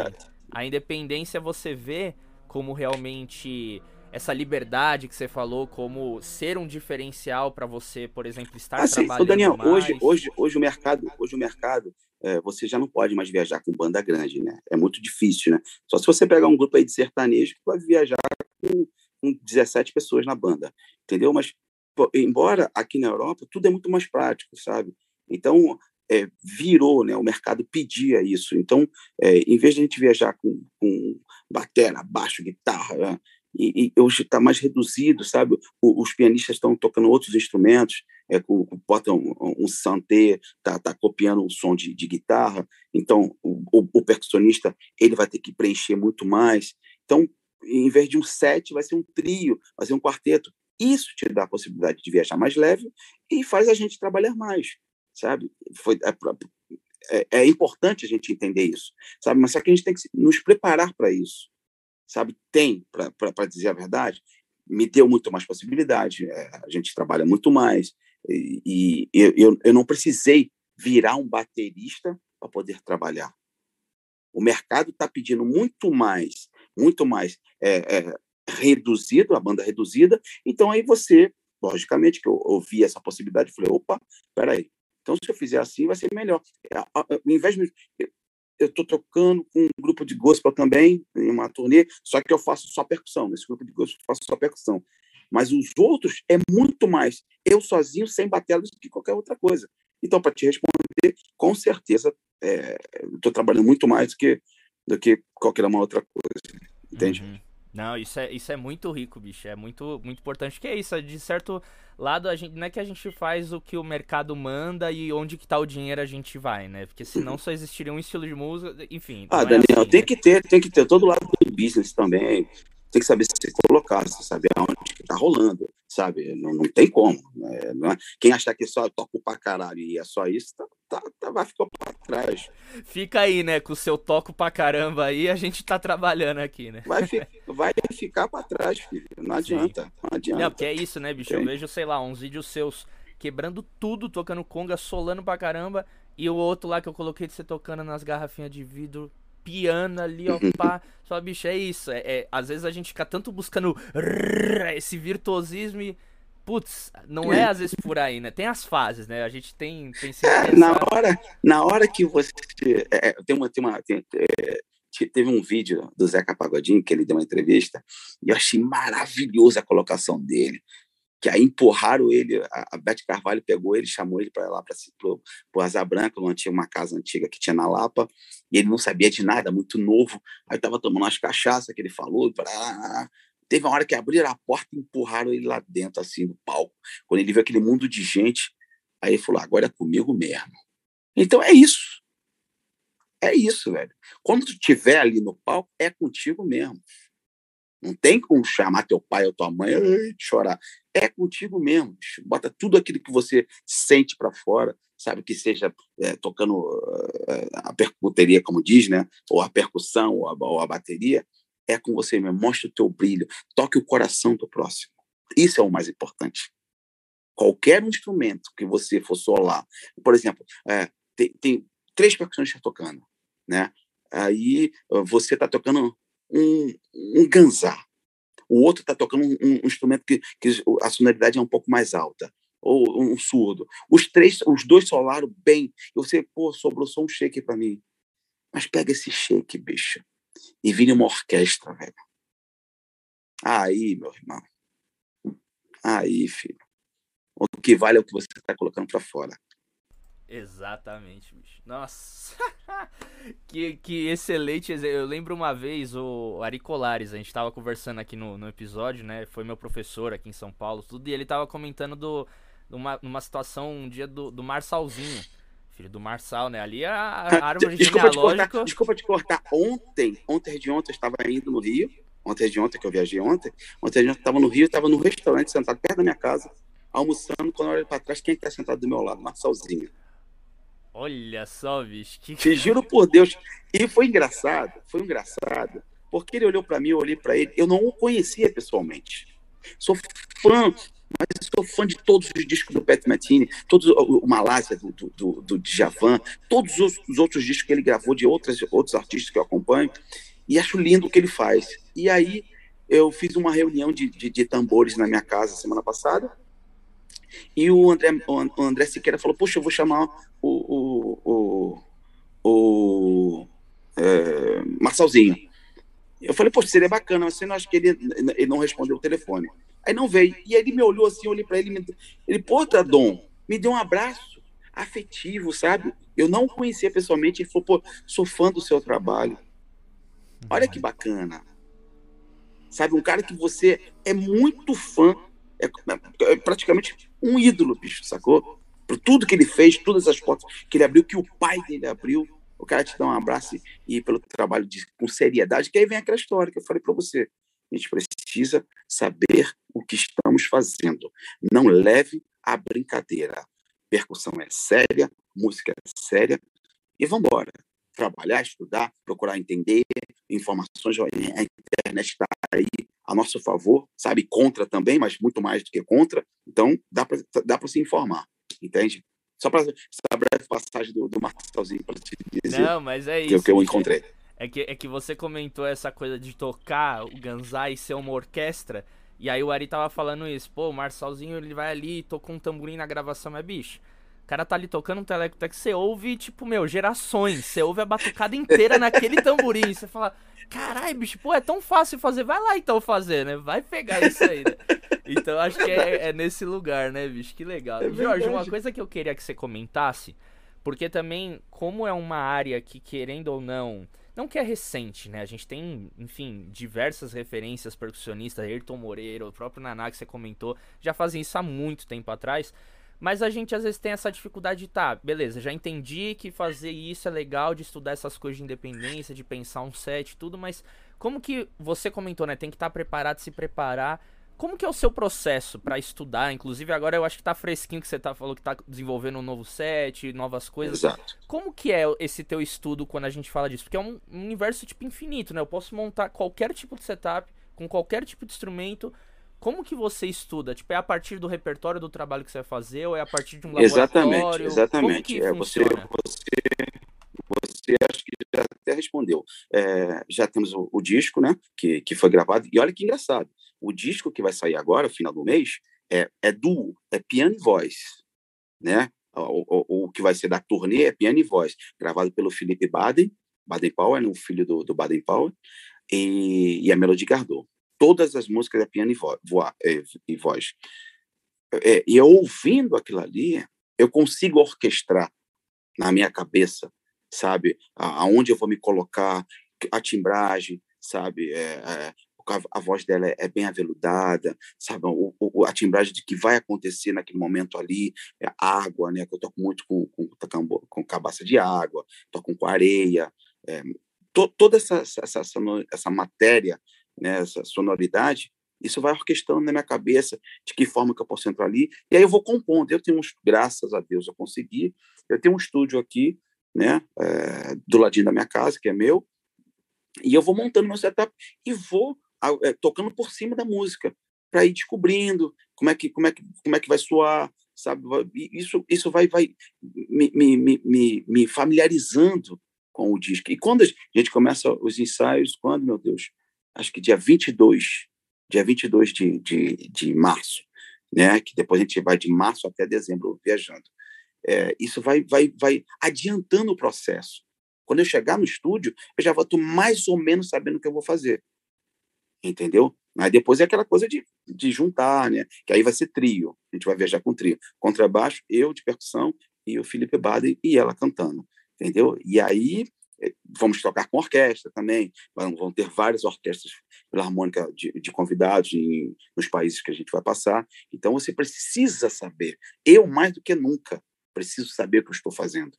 A independência você vê como realmente essa liberdade que você falou, como ser um diferencial para você, por exemplo, estar assim, trabalhando Daniel, mais. hoje, hoje, hoje o mercado, hoje o mercado, é, você já não pode mais viajar com banda grande, né? É muito difícil, né? Só se você pegar um grupo aí de sertanejo que vai viajar com com 17 pessoas na banda, entendeu? Mas, pô, embora aqui na Europa tudo é muito mais prático, sabe? Então, é, virou, né? O mercado pedia isso. Então, é, em vez de a gente viajar com, com batera, baixo, guitarra, né? e, e, hoje está mais reduzido, sabe? O, os pianistas estão tocando outros instrumentos, é, com, botam um, um santé, tá, tá copiando um som de, de guitarra. Então, o, o, o percussionista ele vai ter que preencher muito mais. Então, em vez de um set, vai ser um trio, vai ser um quarteto. Isso te dá a possibilidade de viajar mais leve e faz a gente trabalhar mais, sabe? Foi, é, é, é importante a gente entender isso, sabe? Mas só que a gente tem que nos preparar para isso, sabe? Tem, para dizer a verdade, me deu muito mais possibilidade, é, a gente trabalha muito mais, e, e eu, eu não precisei virar um baterista para poder trabalhar. O mercado está pedindo muito mais muito mais é, é, reduzido, a banda reduzida. Então aí você, logicamente, que eu ouvi essa possibilidade, falei, opa, peraí, então se eu fizer assim vai ser melhor. É, ao invés de eu estou tocando com um grupo de gospel também, em uma turnê, só que eu faço só percussão. Nesse grupo de gospel eu faço só percussão. Mas os outros é muito mais eu sozinho, sem batelas, do que qualquer outra coisa. Então, para te responder, com certeza, estou é, trabalhando muito mais do que do que qualquer uma outra coisa. Entende? Uhum. Não, isso é, isso é muito rico, bicho. É muito, muito importante. Que é isso, de certo lado, a gente, não é que a gente faz o que o mercado manda e onde que tá o dinheiro a gente vai, né? Porque senão só existiria um estilo de música, enfim. Ah, é Daniel, é assim, tem né? que ter, tem que ter todo lado do business também. Tem que saber se colocar, saber aonde que tá rolando, sabe? Não, não tem como. Né? Não é, quem achar que só toca pra caralho e é só isso, tá, tá, tá, vai ficar pra trás. Fica aí, né, com o seu toco pra caramba aí, a gente tá trabalhando aqui, né? Vai, fi, vai ficar pra trás, filho. Não adianta, Sim. não adianta. Não, porque é isso, né, bicho? Sim. Eu vejo, sei lá, uns vídeos seus quebrando tudo, tocando conga, solando pra caramba, e o outro lá que eu coloquei de você tocando nas garrafinhas de vidro, piano ali, ó, pá. Só, bicho, é isso. É, é, às vezes a gente fica tanto buscando esse virtuosismo e Putz, não é às vezes por aí, né? Tem as fases, né? A gente tem. tem é, na, hora, na hora que você. É, é, tem uma. Tem uma tem, é, teve um vídeo do Zeca Pagodinho que ele deu uma entrevista e eu achei maravilhosa a colocação dele. Que aí empurraram ele, a, Beth Carvalho pegou ele, chamou ele para lá para o Asa Branca, numa tinha uma casa antiga que tinha na Lapa, e ele não sabia de nada, muito novo. Aí estava tomando umas cachaças que ele falou, pra, Teve uma hora que abriram a porta e empurraram ele lá dentro, assim, no palco. Quando ele viu aquele mundo de gente, aí ele falou: agora é comigo mesmo. Então é isso. É isso, velho. Quando tu estiver ali no palco, é contigo mesmo. Não tem como chamar teu pai ou tua mãe e chorar. É contigo mesmo. Bota tudo aquilo que você sente para fora, sabe? Que seja é, tocando uh, a percuteria, como diz, né? Ou a percussão, ou a, ou a bateria é com você mesmo. Mostre o teu brilho. Toque o coração do próximo. Isso é o mais importante. Qualquer instrumento que você for solar, por exemplo, é, tem, tem, três percussões tocando, né? Aí você está tocando um, um ganzá, o outro está tocando um, um instrumento que, que, a sonoridade é um pouco mais alta, ou um surdo. Os três, os dois solaram bem. E você, pô, sobrou só um shake para mim. Mas pega esse shake, bicho e vire uma orquestra, velho. Aí, meu irmão. Aí, filho. O que vale é o que você está colocando para fora. Exatamente, bicho. Nossa. que, que excelente. Eu lembro uma vez o Ari Colares, a gente tava conversando aqui no, no episódio, né? Foi meu professor aqui em São Paulo, tudo, e ele tava comentando do, numa, numa situação um dia do, do Marçalzinho Filho do Marçal, né? Ali a, a árvore desculpa genealógica... Te cortar, desculpa te cortar. Ontem, ontem de ontem eu estava indo no Rio. Ontem de ontem, que eu viajei ontem. Ontem de ontem eu estava no Rio, estava no restaurante, sentado perto da minha casa, almoçando. Quando eu olho para trás, quem é está sentado do meu lado? Marçalzinho. Olha só, bicho. Que... Te juro por Deus. E foi engraçado, foi engraçado. Porque ele olhou para mim, eu olhei para ele. Eu não o conhecia pessoalmente. Sou fã mas sou fã de todos os discos do Pat Metheny, todos o, Malásia do, do, do, do Djavan, todos os, os, outros discos que ele gravou de outras, outros artistas que eu acompanho, e acho lindo o que ele faz. E aí eu fiz uma reunião de, de, de tambores na minha casa semana passada, e o André, o André Siqueira falou, poxa, eu vou chamar o, o, o, o é, Marçalzinho. Eu falei, poxa, seria bacana, mas você não acha que ele, ele não respondeu o telefone? Aí não veio. E aí ele me olhou assim, eu olhei para ele, ele, pô, Dom, me deu um abraço afetivo, sabe? Eu não o conhecia pessoalmente, ele falou, pô, sou fã do seu trabalho. Olha que bacana. Sabe, um cara que você é muito fã, é, é praticamente um ídolo, bicho, sacou? Por tudo que ele fez, todas as portas que ele abriu, que o pai dele abriu, o cara te dá um abraço e, pelo trabalho de, com seriedade, que aí vem aquela história que eu falei para você. A gente precisa saber o que estamos fazendo. Não leve a brincadeira. Percussão é séria, música é séria e vamos embora. Trabalhar, estudar, procurar entender informações. A internet está aí a nosso favor, sabe? Contra também, mas muito mais do que contra. Então, dá para dá se informar, entende? Só para essa breve passagem do, do Marcelzinho para te dizer. Não, mas é isso. Que, que eu encontrei. É que, é que você comentou essa coisa de tocar o Ganzai ser uma orquestra. E aí o Ari tava falando isso. Pô, o Marçalzinho ele vai ali e tocou um tamborim na gravação. Mas, bicho, cara tá ali tocando um teleco que você ouve, tipo, meu, gerações. Você ouve a batucada inteira naquele tamborim. Você fala, caralho, bicho, pô, é tão fácil fazer. Vai lá então fazer, né? Vai pegar isso aí, né? Então acho que é, é nesse lugar, né, bicho? Que legal. É Jorge, uma coisa que eu queria que você comentasse, porque também, como é uma área que, querendo ou não não que é recente, né? A gente tem, enfim, diversas referências percussionistas, Ayrton Moreira, o próprio Naná que você comentou, já fazem isso há muito tempo atrás. Mas a gente às vezes tem essa dificuldade de, tá, beleza, já entendi que fazer isso é legal, de estudar essas coisas de independência, de pensar um set tudo, mas como que você comentou, né? Tem que estar tá preparado, se preparar. como que é o seu processo para estudar? Inclusive agora eu acho que tá fresquinho que você tá falou que tá desenvolvendo um novo set, novas coisas. Exato. Como que é esse teu estudo quando a gente fala disso? Porque é um, um universo tipo infinito, né? Eu posso montar qualquer tipo de setup com qualquer tipo de instrumento. Como que você estuda? Tipo, é a partir do repertório do trabalho que você vai fazer ou é a partir de um laboratório? Exatamente, exatamente. é, você, você, você acho que já até respondeu. É, já temos o, o, disco, né, que, que foi gravado. E olha que engraçado, o disco que vai sair agora, final do mês, é, é duo, é piano e voz, né? O, o, o, que vai ser da turnê é piano e voz, gravado pelo Felipe Baden, Baden Powell, o filho do, do Baden Powell, e, e a Melody Gardot todas as músicas é piano e, vo é, e voz. É, e eu ouvindo aquilo ali, eu consigo orquestrar na minha cabeça, sabe, aonde eu vou me colocar, a timbragem, sabe, é, é, a, voz dela é, é, bem aveludada, sabe, o, o, a timbragem de que vai acontecer naquele momento ali, é água, né, que eu toco muito com, com, com, com cabaça de água, toco com areia, é, to, toda essa, essa, essa, essa matéria né, essa sonoridade, isso vai orquestrando na minha cabeça de que forma que eu posso entrar ali, e aí eu vou compondo. Eu tenho, uns, graças a Deus, eu consegui. Eu tenho um estúdio aqui, né, é, do ladinho da minha casa, que é meu, e eu vou montando meu setup e vou é, tocando por cima da música para ir descobrindo como é que como é que como é que vai soar, sabe? Isso isso vai vai me, me, me, me familiarizando com o disco. E quando a gente começa os ensaios, quando, meu Deus, acho que dia 22, dia 22 de, de, de março, né? que depois a gente vai de março até dezembro viajando. É, isso vai, vai, vai adiantando o processo. Quando eu chegar no estúdio, eu já estar mais ou menos sabendo o que eu vou fazer. Entendeu? Aí depois é aquela coisa de, de juntar, né? Que aí vai ser trio. A gente vai viajar com trio. Contrabaixo, eu de percussão e o Felipe Baden e ela cantando. Entendeu? E aí vamos tocar com orquestra também, vão, ter várias orquestras filarmônicas de, de convidados em, nos países que a gente vai passar. Então você precisa saber, eu mais do que nunca preciso saber o que eu estou fazendo.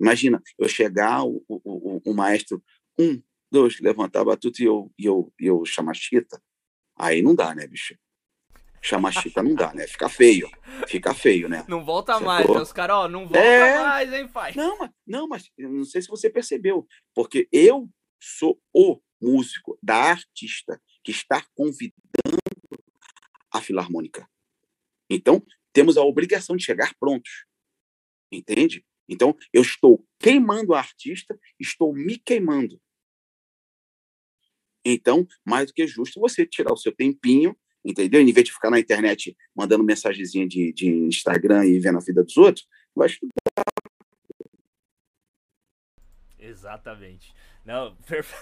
Imagina, eu chegar, o, o, o, o maestro, um, dois, levantar a batuta e eu, e eu, e eu chamar chita, aí não dá, né, bicho? Chamar chita não dá, né? Fica feio. Fica feio, né? Não volta mais, né? Os caras, ó, não volta é... mais, hein, pai? Não, mas, não, mas não sei se você percebeu, porque eu sou o músico da artista que está convidando a filarmônica. Então, temos a obrigação de chegar prontos. Entende? Então, eu estou queimando a artista, estou me queimando. Então, mais do que justo você tirar o seu tempinho entendeu? Em vez de ficar na internet mandando mensagenzinha de, de Instagram e vendo a vida dos outros, vai estudar. Exatamente. Não, perfe...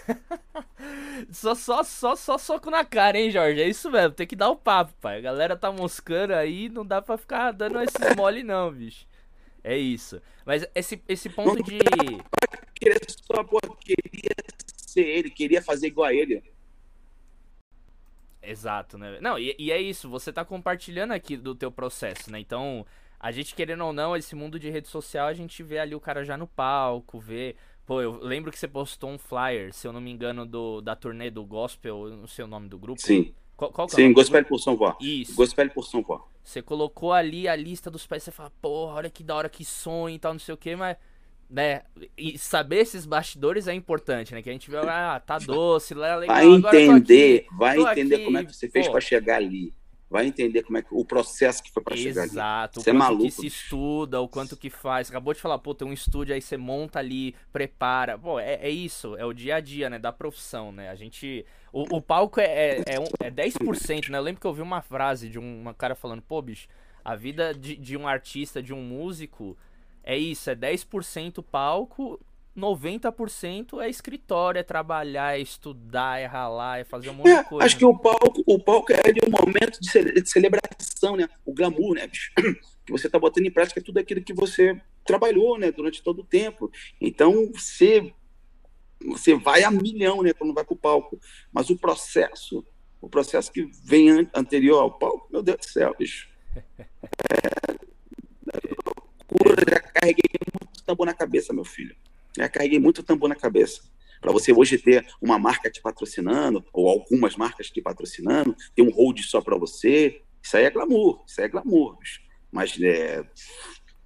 só, só, só, só soco na cara, hein, Jorge? É isso mesmo, tem que dar o papo, pai. A galera tá moscando aí, não dá pra ficar dando esses mole, não, bicho. É isso. Mas esse, esse ponto de. Queria só, pô, queria ser ele, queria fazer igual a ele. Exato, né? Não, e, e, é isso, você tá compartilhando aqui do teu processo, né? Então, a gente querendo ou não, esse mundo de rede social, a gente vê ali o cara já no palco, vê. Pô, eu lembro que você postou um flyer, se eu não me engano, do, da turnê do Gospel, não sei o nome do grupo. Sim. Qual, qual é Sim, Gospel por São Paulo. Isso. Gospel por São Paulo. Você colocou ali a lista dos pais, você fala, porra, olha que da hora que sonho e tal, não sei o que, mas né? E saber esses bastidores é importante, né? Que a gente vê, ah, tá doce, lá é legal. Vai entender, aqui, vai entender aqui, como é que você fez para chegar ali. Vai entender como é que o processo que foi para chegar ali. Exato, o é quanto é maluco, que se estuda, o quanto que faz. Acabou de falar, pô, tem um estúdio aí, você monta ali, prepara. Pô, é, é isso, é o dia a dia, né? Da profissão, né? A gente. O, o palco é, é, é, um, é 10%, né? Eu lembro que eu ouvi uma frase de um, uma cara falando, pô, bicho, a vida de, de um artista, de um músico é isso, é 10% palco, 90% é escritório, é trabalhar, é estudar, é ralar, é fazer um monte é, de coisa. Acho que o palco, o palco é um momento de, de celebração, né? O glamour, né, bicho? Que você tá botando em prática tudo aquilo que você trabalhou, né, durante todo o tempo. Então, você você vai a milhão, né, quando vai pro palco. Mas o processo, o processo que vem an anterior ao palco, meu Deus do céu, bicho. É, loucura, já carreguei muito tambor na cabeça, meu filho. Já carreguei muito tambor na cabeça. Para você hoje ter uma marca te patrocinando, ou algumas marcas te patrocinando, ter um hold só para você, isso aí é glamour, isso aí é glamour. Bicho. Mas é,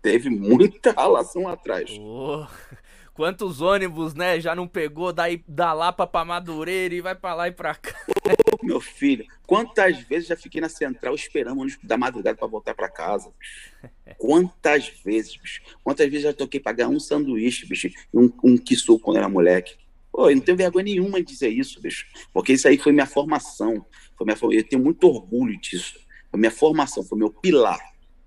teve muita relação lá atrás. Oh, quantos ônibus, né? Já não pegou daí da Lapa pra Madureira e vai pra lá e pra cá. Meu filho, quantas vezes já fiquei na central esperando ônibus da madrugada para voltar para casa? Quantas vezes, bicho? Quantas vezes já toquei pra ganhar um sanduíche, bicho, um, um quiçu quando era moleque? Pô, eu não tenho vergonha nenhuma de dizer isso, bicho. Porque isso aí foi minha formação. Foi minha, eu tenho muito orgulho disso. Foi minha formação, foi meu pilar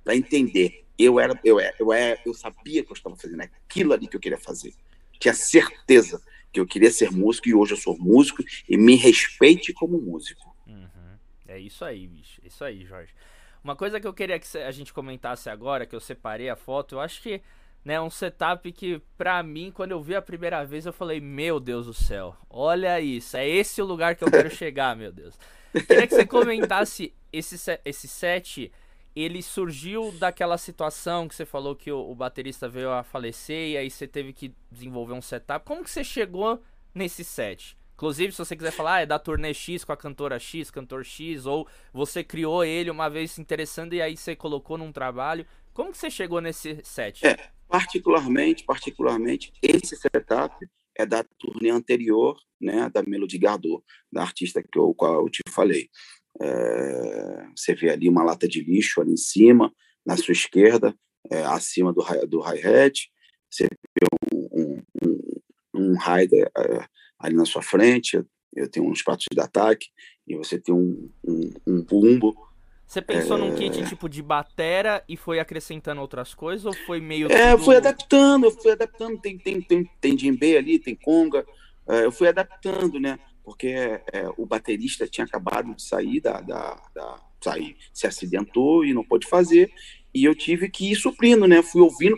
para entender eu era, eu era, eu era, eu sabia que eu estava fazendo aquilo ali que eu queria fazer. Tinha certeza que eu queria ser músico e hoje eu sou músico e me respeite como músico. Uhum. É isso aí, bicho. É isso aí, Jorge. Uma coisa que eu queria que a gente comentasse agora, que eu separei a foto, eu acho que né, um setup que pra mim, quando eu vi a primeira vez, eu falei, meu Deus do céu, olha isso, é esse o lugar que eu quero chegar, meu Deus. Queria que você comentasse esse, esse set ele surgiu daquela situação que você falou que o, o, baterista veio a falecer e aí você teve que desenvolver um setup. Como que você chegou nesse set? Inclusive, se você quiser falar, ah, é da turnê X com a cantora X, cantor X, ou você criou ele uma vez se interessando e aí você colocou num trabalho. Como que você chegou nesse set? É, particularmente, particularmente, esse setup é da turnê anterior, né, da Melody Gardot, da artista que eu, qual eu te falei. É, você vê ali uma lata de lixo ali em cima, na sua esquerda, é, acima do, do hi-hat. Você vê um, um, um rider é, ali na sua frente. Eu tenho uns pratos de ataque. E você tem um, um, um bumbo. Você pensou é... num kit tipo de batera e foi acrescentando outras coisas ou foi meio. É, tudo... fui adaptando, eu fui adaptando. Tem, tem, tem, tem djembe ali, tem conga. Eu fui adaptando, né? Porque é, o baterista tinha acabado de sair da, da, da, sair, se acidentou e não pôde fazer, e eu tive que ir suprindo, né? Fui ouvindo,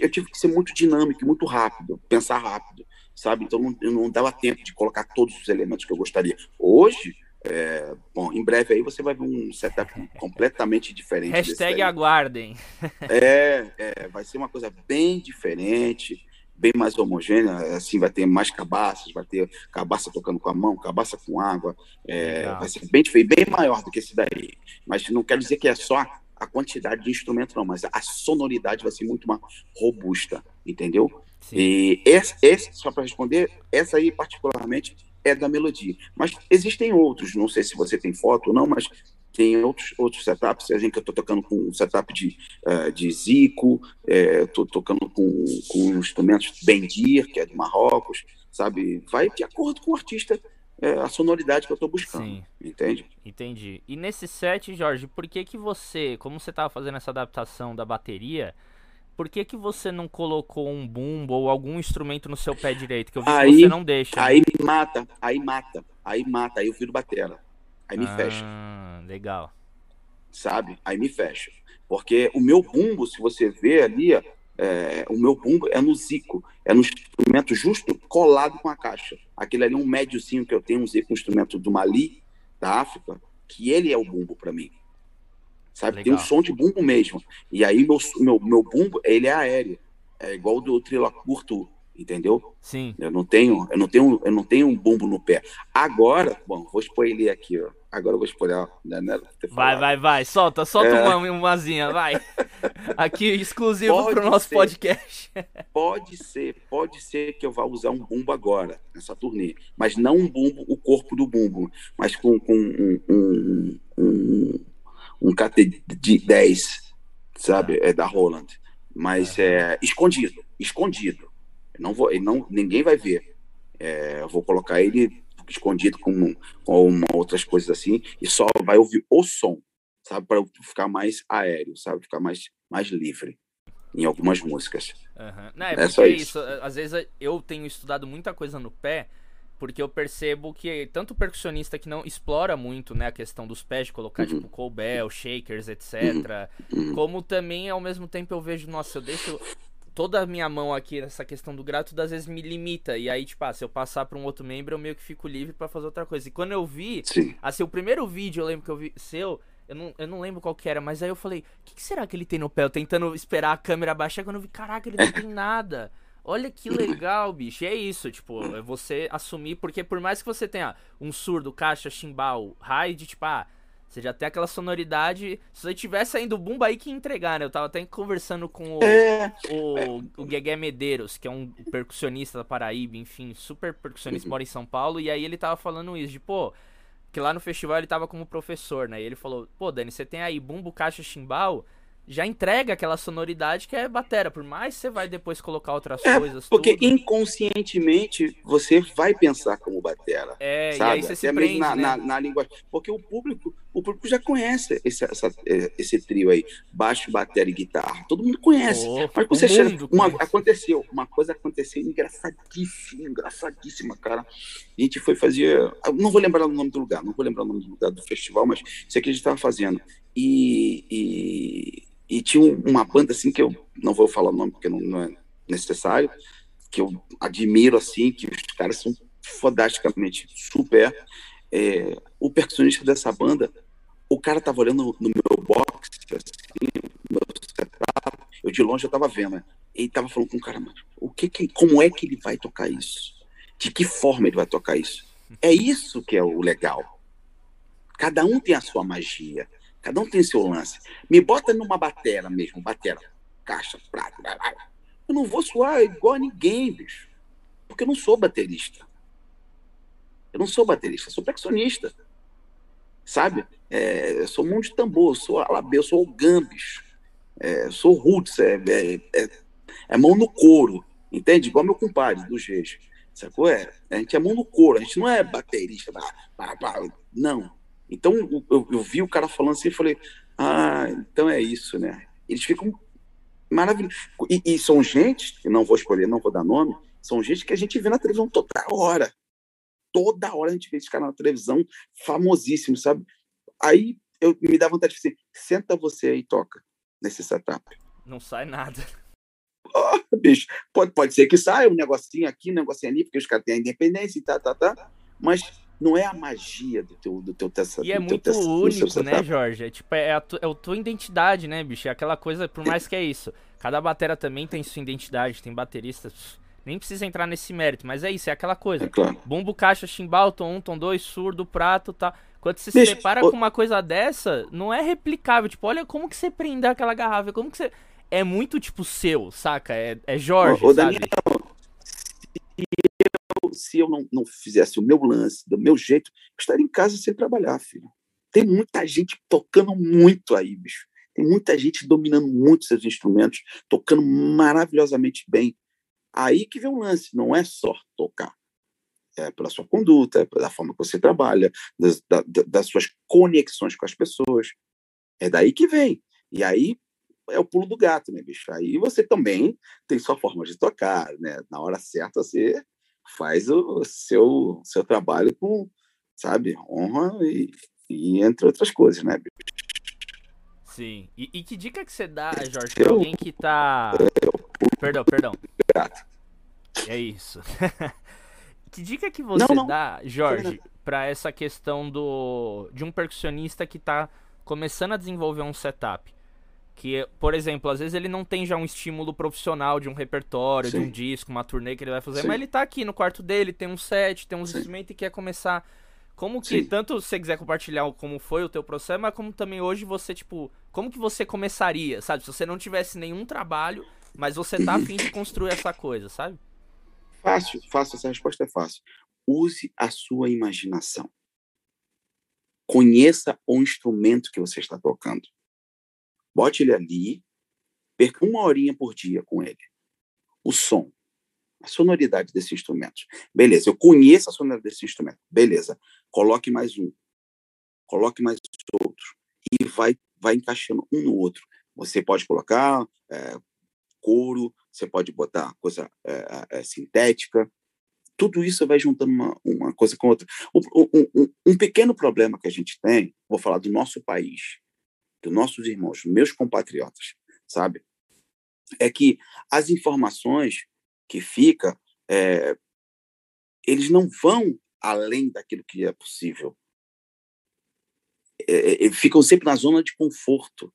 eu tive que ser muito dinâmico, muito rápido, pensar rápido, sabe? Então não, não dava tempo de colocar todos os elementos que eu gostaria. Hoje, é, bom, em breve aí você vai ver um setup completamente diferente. Hashtag aguardem. É, é, vai ser uma coisa bem diferente bem mais homogênea, assim, vai ter mais cabaças, vai ter cabaça tocando com a mão, cabaça com água, é, vai ser bem, bem maior do que esse daí. Mas não quero dizer que é só a quantidade de instrumento, não, mas a sonoridade vai ser muito mais robusta, entendeu? Sim. E esse, esse só para responder, essa aí particularmente é da melodia. Mas existem outros, não sei se você tem foto ou não, mas tem outros, outros setups, a gente que eu estou tocando com um setup de, uh, de Zico, estou é, tocando com, com instrumentos Bendir, que é de Marrocos, sabe? Vai de acordo com o artista, é, a sonoridade que eu estou buscando, Sim. entende? Entendi. E nesse set, Jorge, por que que você, como você estava fazendo essa adaptação da bateria, por que que você não colocou um bumbo ou algum instrumento no seu pé direito? Que eu vi aí, que você não deixa. Aí né? me mata, aí mata, aí mata, aí eu viro batera. Aí me ah, fecha. Legal. Sabe? Aí me fecha. Porque o meu bumbo, se você vê ali, é, o meu bumbo é no Zico, é no instrumento justo colado com a caixa. Aquele ali é um médiozinho que eu tenho, um Zico, um instrumento do Mali, da África, que ele é o bumbo para mim. Sabe? Legal. Tem um som de bumbo mesmo. E aí meu, meu, meu bumbo, ele é aéreo. É igual do trilho curto entendeu? Sim. Eu não tenho, eu não tenho, eu não tenho um bumbo no pé. Agora, bom, vou expor ele aqui, ó. Agora eu vou ela. Né, né, vai, vai, vai. Solta, solta é... uma, umazinha, vai. Aqui exclusivo pode pro nosso ser, podcast. pode ser, pode ser que eu vá usar um bumbo agora nessa turnê, mas não um bumbo, o corpo do bumbo, mas com, com um, um, um, um KT10, sabe, ah. é da Roland, mas é escondido, escondido não vou, não, ninguém vai ver. É, eu vou colocar ele escondido com, com uma, outras coisas assim e só vai ouvir o som, sabe, para ficar mais aéreo, sabe, ficar mais mais livre em algumas músicas. Uhum. Não, é, é só isso. isso. Às vezes eu tenho estudado muita coisa no pé porque eu percebo que tanto o percussionista que não explora muito né, a questão dos pés, de colocar uhum. tipo cowbell, shakers, etc. Uhum. uhum. Como também ao mesmo tempo eu vejo, nossa, eu deixo toda a minha mão aqui nessa questão do grato, às vezes me limita. E aí, tipo, ah, se eu passar para um outro membro, eu meio que fico livre para fazer outra coisa. E quando eu vi, Sim. assim, o primeiro vídeo eu lembro que eu vi seu, eu não, eu não lembro qual que era, mas aí eu falei, o que, que, será que ele tem no pé? Eu tentando esperar a câmera baixar, quando eu vi, caraca, ele não tem nada. Olha que legal, bicho. E é isso, tipo, é você assumir, porque por mais que você tenha um surdo, caixa, chimbal, raid, tipo, ah, você já tem aquela sonoridade. Se você tivesse ainda o Bumba aí que entregar, né? Eu tava até conversando com o, é... o, o Guegué Medeiros, que é um percussionista da Paraíba, enfim, super percussionista, mora em São Paulo, e aí ele tava falando isso, de, pô, que lá no festival ele tava como professor, né? E ele falou, pô, Dani, você tem aí bumbo, caixa, chimbal já entrega aquela sonoridade que é batera, por mais você vai depois colocar outras é, coisas. Porque tudo. inconscientemente você vai pensar como batera. É, sabe? e aí você se Até prende, na, né? na, na, linguagem. Porque o público, o público já conhece esse, essa, é, esse trio aí, baixo, batera e guitarra. Todo mundo conhece. Oh, Mas você chega, uma, aconteceu, uma coisa aconteceu engraçadíssima, engraçadíssima, cara. A gente foi fazer, não vou lembrar o nome do lugar, não vou lembrar o nome do lugar do festival, mas isso aqui a gente estava fazendo. E, e e tinha uma banda assim que eu não vou falar o nome porque não, não é necessário, que eu admiro assim, que os caras são fodasticamente super. É, o percussionista dessa banda, o cara tava olhando no meu box, assim, meu setup, eu de longe eu tava vendo, né? Ele tava falando com o cara, mas o que que, como é que ele vai tocar isso? De que forma ele vai tocar isso? É isso que é o legal. Cada um tem a sua magia. Cada um tem seu lance. Me bota numa batera mesmo, batera, caixa, blá. eu não vou suar igual a ninguém, bicho. Porque eu não sou baterista. Eu não sou baterista, sou percussionista. Sabe? É, eu sou mão de tambor, sou alabê, sou gambis. É, sou roots, é, é, é, é, mão no couro. Entende? Igual meu compadre do Geis. Sacou? É, a gente é mão no couro, a gente não é baterista. Não. Então eu, eu, vi o cara falando assim e falei, ah, então é isso, né? Eles ficam maravilhosos. E, e, são gente, não vou escolher, não vou dar nome, são gente que a gente vê na televisão toda hora. Toda hora a gente vê esse cara na televisão, famosíssimo, sabe? Aí eu me dá vontade de dizer, senta você aí e toca nesse setup. Não sai nada. Oh, bicho, pode, pode ser que saia um negocinho aqui, um negocinho ali, porque os caras têm a independência e tá, tá, tá. Mas não é a magia do teu do teu tessa, E é muito tessa, único, né, Jorge? É tipo é a, tu, é a tua identidade, né, bicho? É aquela coisa, por mais que é isso. Cada batera também tem sua identidade, tem bateristas. Nem precisa entrar nesse mérito, mas é isso, é aquela coisa. É claro. Bumbo, caixa, chimbal, tom 1, tom 2, surdo, prato, tá. Quando você se separa com uma coisa dessa, não é replicável. Tipo, olha como que você prendeu aquela garrafa, como que você. É muito, tipo, seu, saca? É, é Jorge, ô, ô, Daniel, se eu não, não fizesse o meu lance, do meu jeito, eu estaria em casa sem trabalhar, filho. Tem muita gente tocando muito aí, bicho. Tem muita gente dominando muito seus instrumentos, tocando maravilhosamente bem. Aí que vem o lance, não é só tocar. É pela sua conduta, é pela forma que você trabalha, das, da, das suas conexões com as pessoas. É daí que vem. E aí é o pulo do gato, né, bicho? Aí você também tem sua forma de tocar, né? Na hora certa você faz o seu, seu trabalho com, sabe, honra e, e entre outras coisas, né? Sim. E, e que dica que você dá, Jorge, pra alguém que tá. Perdão, perdão. É isso. que dica que você não, não. dá, Jorge, para essa questão do de um percussionista que tá começando a desenvolver um setup? Que, por exemplo, às vezes ele não tem já um estímulo profissional de um repertório, Sim. de um disco, uma turnê que ele vai fazer, Sim. mas ele tá aqui no quarto dele, tem um set, tem uns Sim. instrumentos e quer começar. Como que, Sim. tanto se você quiser compartilhar como foi o teu processo, mas como também hoje você, tipo, como que você começaria, sabe? Se você não tivesse nenhum trabalho, mas você tá afim de construir essa coisa, sabe? Fácil, fácil, essa resposta é fácil. Use a sua imaginação. Conheça o instrumento que você está tocando. Bote ele ali, perca uma horinha por dia com ele. O som, a sonoridade desse instrumento. Beleza, eu conheço a sonoridade desse instrumento. Beleza, coloque mais um, coloque mais outro e vai, vai encaixando um no outro. Você pode colocar é, couro, você pode botar coisa é, é, sintética. Tudo isso vai juntando uma, uma coisa com outra. Um, um, um pequeno problema que a gente tem, vou falar do nosso país, dos nossos irmãos, meus compatriotas, sabe? É que as informações que fica, é, eles não vão além daquilo que é possível. É, é, ficam sempre na zona de conforto.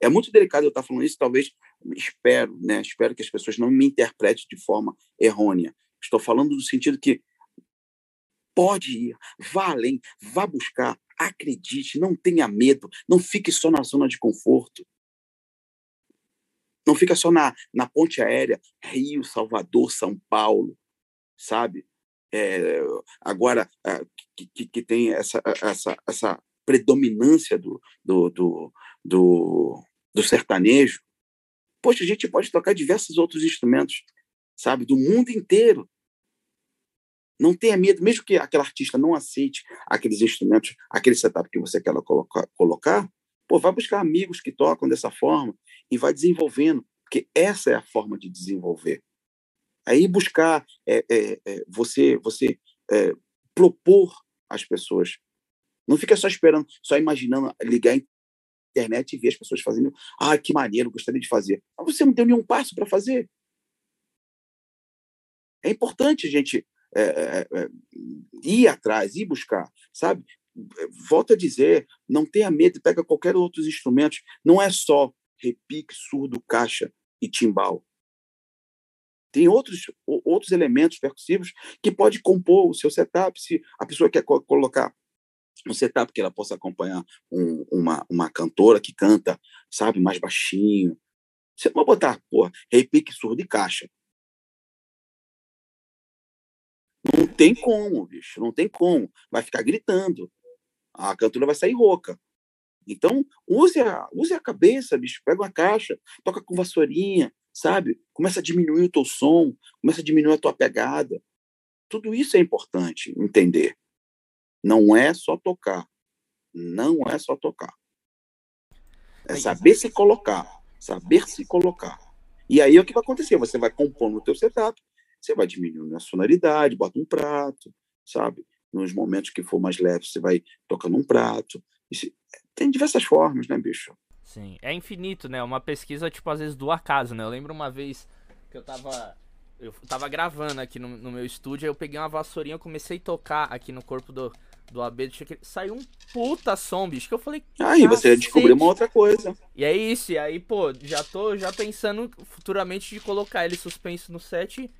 É muito delicado eu estar falando isso, talvez espero, né? Espero que as pessoas não me interpretem de forma errônea. Estou falando no sentido que pode ir, vá além, vá buscar, acredite, não tenha medo, não fique só na zona de conforto. Não fica só na, na ponte aérea, Rio, Salvador, São Paulo, sabe? É, agora, é, que, que, tem essa, essa, essa predominância do, do, do, do, do sertanejo, poxa, a gente pode tocar diversos outros instrumentos, sabe? Do mundo inteiro. Não tenha medo, mesmo que aquele artista não aceite aqueles instrumentos, aquele setup que você quer colocar, colocar pô, vai buscar amigos que tocam dessa forma e vai desenvolvendo, porque essa é a forma de desenvolver. Aí buscar é, é, é, você, você é, propor às pessoas. Não fica só esperando, só imaginando ligar a internet e ver as pessoas fazendo. Ah, que maneiro, gostaria de fazer. Mas você não deu nenhum passo para fazer. É importante a gente é, é, ir atrás, ir buscar, sabe? Volto a dizer, não tenha medo, pega qualquer outros instrumentos. Não é só repique, surdo, caixa e timbal. Tem outros, outros elementos percussivos que pode compor o seu setup. Se a pessoa quer co colocar um setup que ela possa acompanhar um, uma, uma cantora que canta, sabe, mais baixinho. Você não vai botar, repique, surdo e caixa. Não tem como, bicho, não tem como. Vai ficar gritando. A cantora vai sair rouca. Então, use a, use a cabeça, bicho. Pega uma caixa, toca com vassourinha, sabe? Começa a diminuir o teu som, começa a diminuir a tua pegada. Tudo isso é importante entender. Não é só tocar. Não é só tocar. É saber se colocar. Saber se colocar. E aí o que vai acontecer? Você vai compor no teu setup, você vai diminuindo a sonoridade, bota um prato, sabe? Nos momentos que for mais leve, você vai tocando um prato. Isso, tem diversas formas, né, bicho? Sim, é infinito, né? Uma pesquisa, tipo, às vezes do acaso, né? Eu lembro uma vez que eu tava. Eu tava gravando aqui no, no meu estúdio, aí eu peguei uma vassourinha, comecei a tocar aqui no corpo do, do AB, saiu um puta som, bicho, que eu falei. Aí você descobriu uma outra coisa. E é isso, e aí, pô, já tô já pensando futuramente de colocar ele suspenso no set,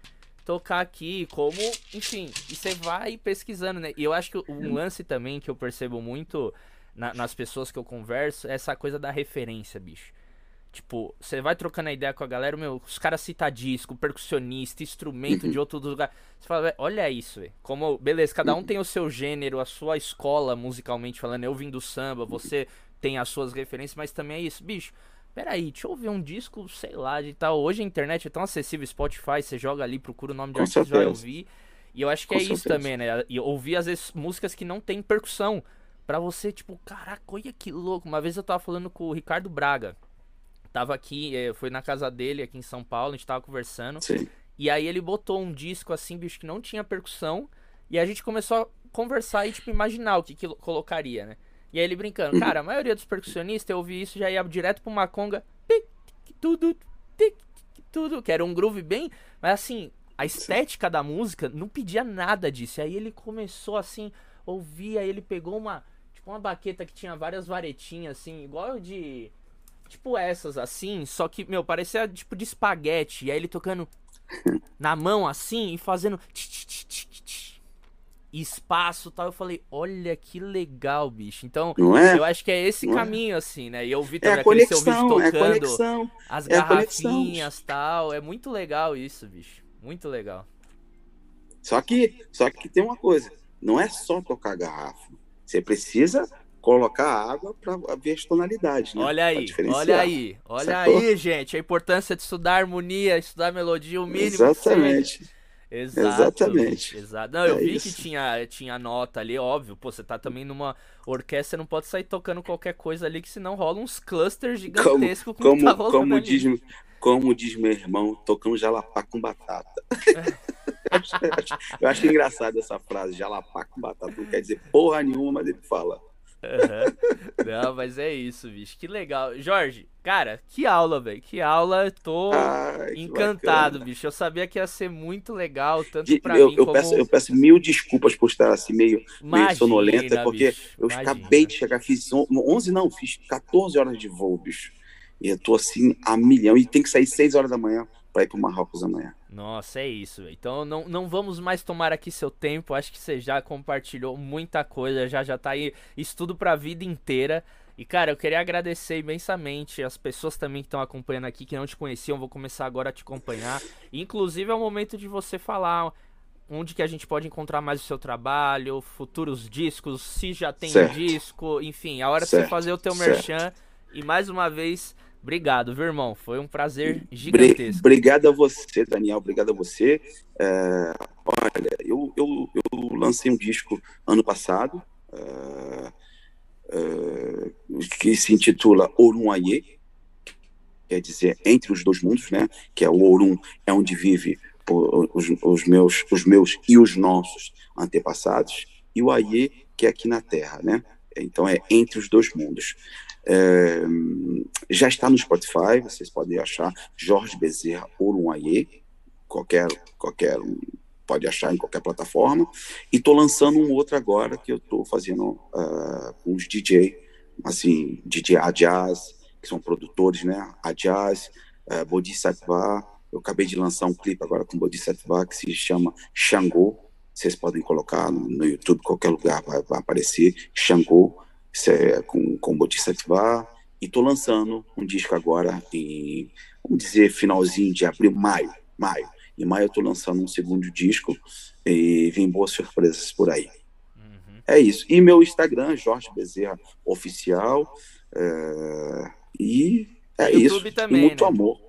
tocar aqui, como, enfim, e você vai pesquisando, né? E eu acho que um lance também que eu percebo muito na, nas pessoas que eu converso é essa coisa da referência, bicho. Tipo, você vai trocando a ideia com a galera, meu, os caras citam disco, percussionista, instrumento de outro lugar. Você fala, olha isso, velho. Como, beleza, cada um tem o seu gênero, a sua escola musicalmente falando. Eu vim do samba, você tem as suas referências, mas também é isso, bicho. Peraí, deixa eu ouvir um disco, sei lá, de tal. Hoje a internet é tão acessível, Spotify, você joga ali, procura o nome de artista, vai ouvir. E eu acho que com é certeza. isso também, né? E ouvir, às vezes, músicas que não tem percussão. Pra você, tipo, caraca, olha que louco. Uma vez eu tava falando com o Ricardo Braga. Tava aqui, é, foi na casa dele aqui em São Paulo, a gente tava conversando. Sim. E aí ele botou um disco assim, bicho, que não tinha percussão. E a gente começou a conversar e, tipo, imaginar o que, que colocaria, né? E aí ele brincando, cara, a maioria dos percussionistas, eu ouvi isso, já ia direto pra uma conga. Tudo, tudo. Que era um groove bem. Mas assim, a estética da música não pedia nada disso. E aí ele começou assim, ouvir, aí ele pegou uma uma baqueta que tinha várias varetinhas, assim, igual de. Tipo essas, assim, só que, meu, parecia tipo de espaguete. E aí ele tocando na mão, assim, e fazendo. Espaço tal. Eu falei, olha que legal, bicho. Então, é? eu acho que é esse Não é? caminho, é? assim, né? E eu vi é também é aquele seu vídeo tocando é as garrafinhas tal. É muito legal isso, bicho. Muito legal. Só que, só que tem uma coisa: não é só tocar garrafa você precisa colocar água para ver as tonalidades, né? Olha aí, olha aí, olha Sacou? aí, gente, a importância de estudar harmonia, estudar melodia, o mínimo. Exatamente. Exato, Exatamente. Exato. Não, eu é vi isso. que tinha, tinha nota ali, óbvio. Pô, você tá também numa orquestra, você não pode sair tocando qualquer coisa ali, que senão rola uns clusters gigantescos como, como, tá como diz, como diz meu irmão, tocando jalapá com batata. eu acho engraçado essa frase, jalapá com batata. Não quer dizer porra nenhuma, mas ele fala. Uhum. Não, mas é isso, bicho. Que legal. Jorge, cara, que aula, velho. Que aula. Tô Ai, encantado, bicho. Eu sabia que ia ser muito legal, tanto De, pra eu, mim eu como... Peço, eu peço mil desculpas por estar assim, meio, imagina, meio sonolenta, porque bicho, eu imagina. acabei de chegar, fiz 11, não, fiz 14 horas de voo, bicho. E eu tô assim a milhão. E tem que sair 6 horas da manhã para ir pro Marrocos amanhã. Nossa, é isso. Então não, não vamos mais tomar aqui seu tempo. Acho que você já compartilhou muita coisa, já já tá aí estudo pra vida inteira. E cara, eu queria agradecer imensamente as pessoas também que estão acompanhando aqui, que não te conheciam, vou começar agora a te acompanhar. Inclusive é o momento de você falar onde que a gente pode encontrar mais o seu trabalho, futuros discos, se já tem certo. disco, enfim, a hora certo. de você fazer o teu merchan. E mais uma vez, obrigado, viu, irmão? Foi um prazer gigantesco. Obrigado a você, Daniel, obrigado a você. É, olha, eu, eu, eu lancei um disco ano passado, é, é, que se intitula Orum Aie, quer dizer, entre os dois mundos, né? Que é o Orum, é onde vive os, os, meus, os meus e os nossos antepassados, e o Aie, que é aqui na Terra, né? Então é entre os dois mundos. É, já está no Spotify, vocês podem achar Jorge Bezerra Aie, qualquer, qualquer pode achar em qualquer plataforma. E estou lançando um outro agora que eu estou fazendo uh, com os DJ, assim, DJ A Jazz, que são produtores, né? A Jazz, uh, Bodhisattva, eu acabei de lançar um clipe agora com Bodhisattva que se chama Xangô. Vocês podem colocar no, YouTube, qualquer lugar vai, vai aparecer. Xangô, é com, com Bodhisattva. E estou lançando um disco agora em, vamos dizer, finalzinho de abril, maio. Maio. Em maio eu estou lançando um segundo disco e vem boas surpresas por aí. Uhum. É isso. E meu Instagram, Jorge Bezerra Oficial. É... E é YouTube isso. Também, e muito né? amor.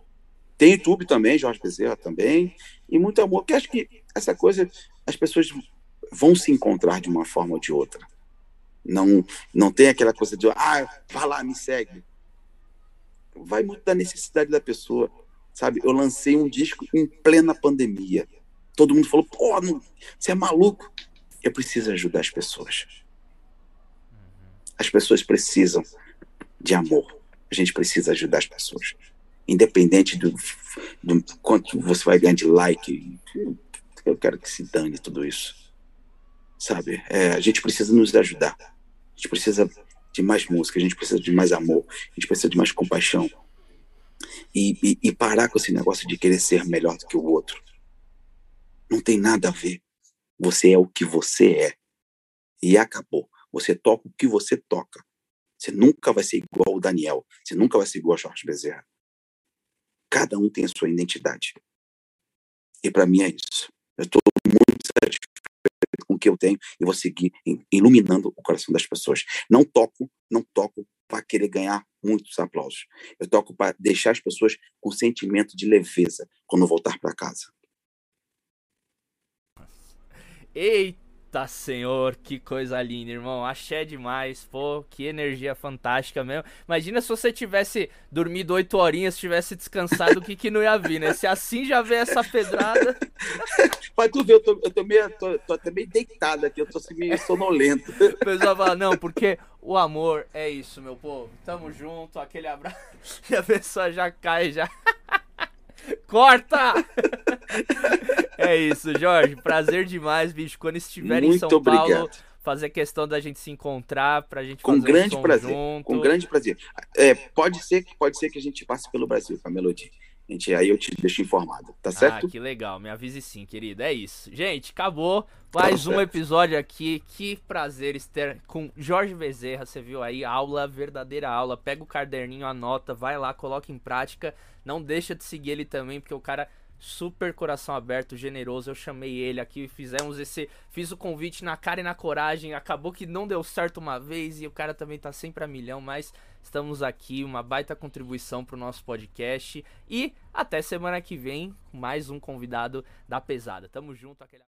Tem YouTube também, Jorge Bezerra também, e muito amor, porque acho que essa coisa, as pessoas vão se encontrar de uma forma ou de outra. Não, não tem aquela coisa de, ah, vá lá, me segue. Vai muito da necessidade da pessoa, sabe? Eu lancei um disco em plena pandemia. Todo mundo falou, pô, não, você é maluco. Eu preciso ajudar as pessoas. As pessoas precisam de amor. A gente precisa ajudar as pessoas independente do, do quanto você vai ganhar de like, eu quero que se dane tudo isso. Sabe? É, a gente precisa nos ajudar. A gente precisa de mais música, a gente precisa de mais amor, a gente precisa de mais compaixão. E, e, e parar com esse negócio de querer ser melhor do que o outro. Não tem nada a ver. Você é o que você é. E acabou. Você toca o que você toca. Você nunca vai ser igual o Daniel. Você nunca vai ser igual a Jorge Bezerra. Cada um tem a sua identidade. E para mim é isso. Eu estou muito satisfeito com o que eu tenho e vou seguir iluminando o coração das pessoas. Não toco, não toco para querer ganhar muitos aplausos. Eu toco para deixar as pessoas com sentimento de leveza quando voltar para casa. Eita! Eita senhor, que coisa linda, irmão. Axé demais, pô, que energia fantástica mesmo. Imagina se você tivesse dormido oito horinhas, tivesse descansado, o que que não ia vir, né? Se assim já vê essa pedrada. Mas tu vê, eu tô, eu tô, meio, tô, tô até meio deitado aqui, eu tô assim, meio sonolento. O pessoal fala, não, porque o amor é isso, meu povo. Tamo junto, aquele abraço. E a pessoa já cai, já. Corta! é isso, Jorge. Prazer demais, bicho. Quando estiver Muito em São obrigado. Paulo, fazer questão da gente se encontrar pra gente com fazer grande um prazer, junto. Com grande prazer. É, pode ser que pode ser que a gente passe pelo Brasil com a melodia. Gente, aí eu te deixo informado, tá certo? Ah, que legal. Me avise sim, querido. É isso. Gente, acabou mais tá um episódio aqui. Que prazer estar com Jorge Bezerra. Você viu aí, aula, verdadeira aula. Pega o caderninho, anota, vai lá, coloca em prática. Não deixa de seguir ele também, porque o cara super coração aberto, generoso. Eu chamei ele aqui, fizemos esse, fiz o convite na cara e na coragem. Acabou que não deu certo uma vez e o cara também tá sempre a milhão, mas estamos aqui, uma baita contribuição pro nosso podcast e até semana que vem mais um convidado da pesada. Tamo junto, aquele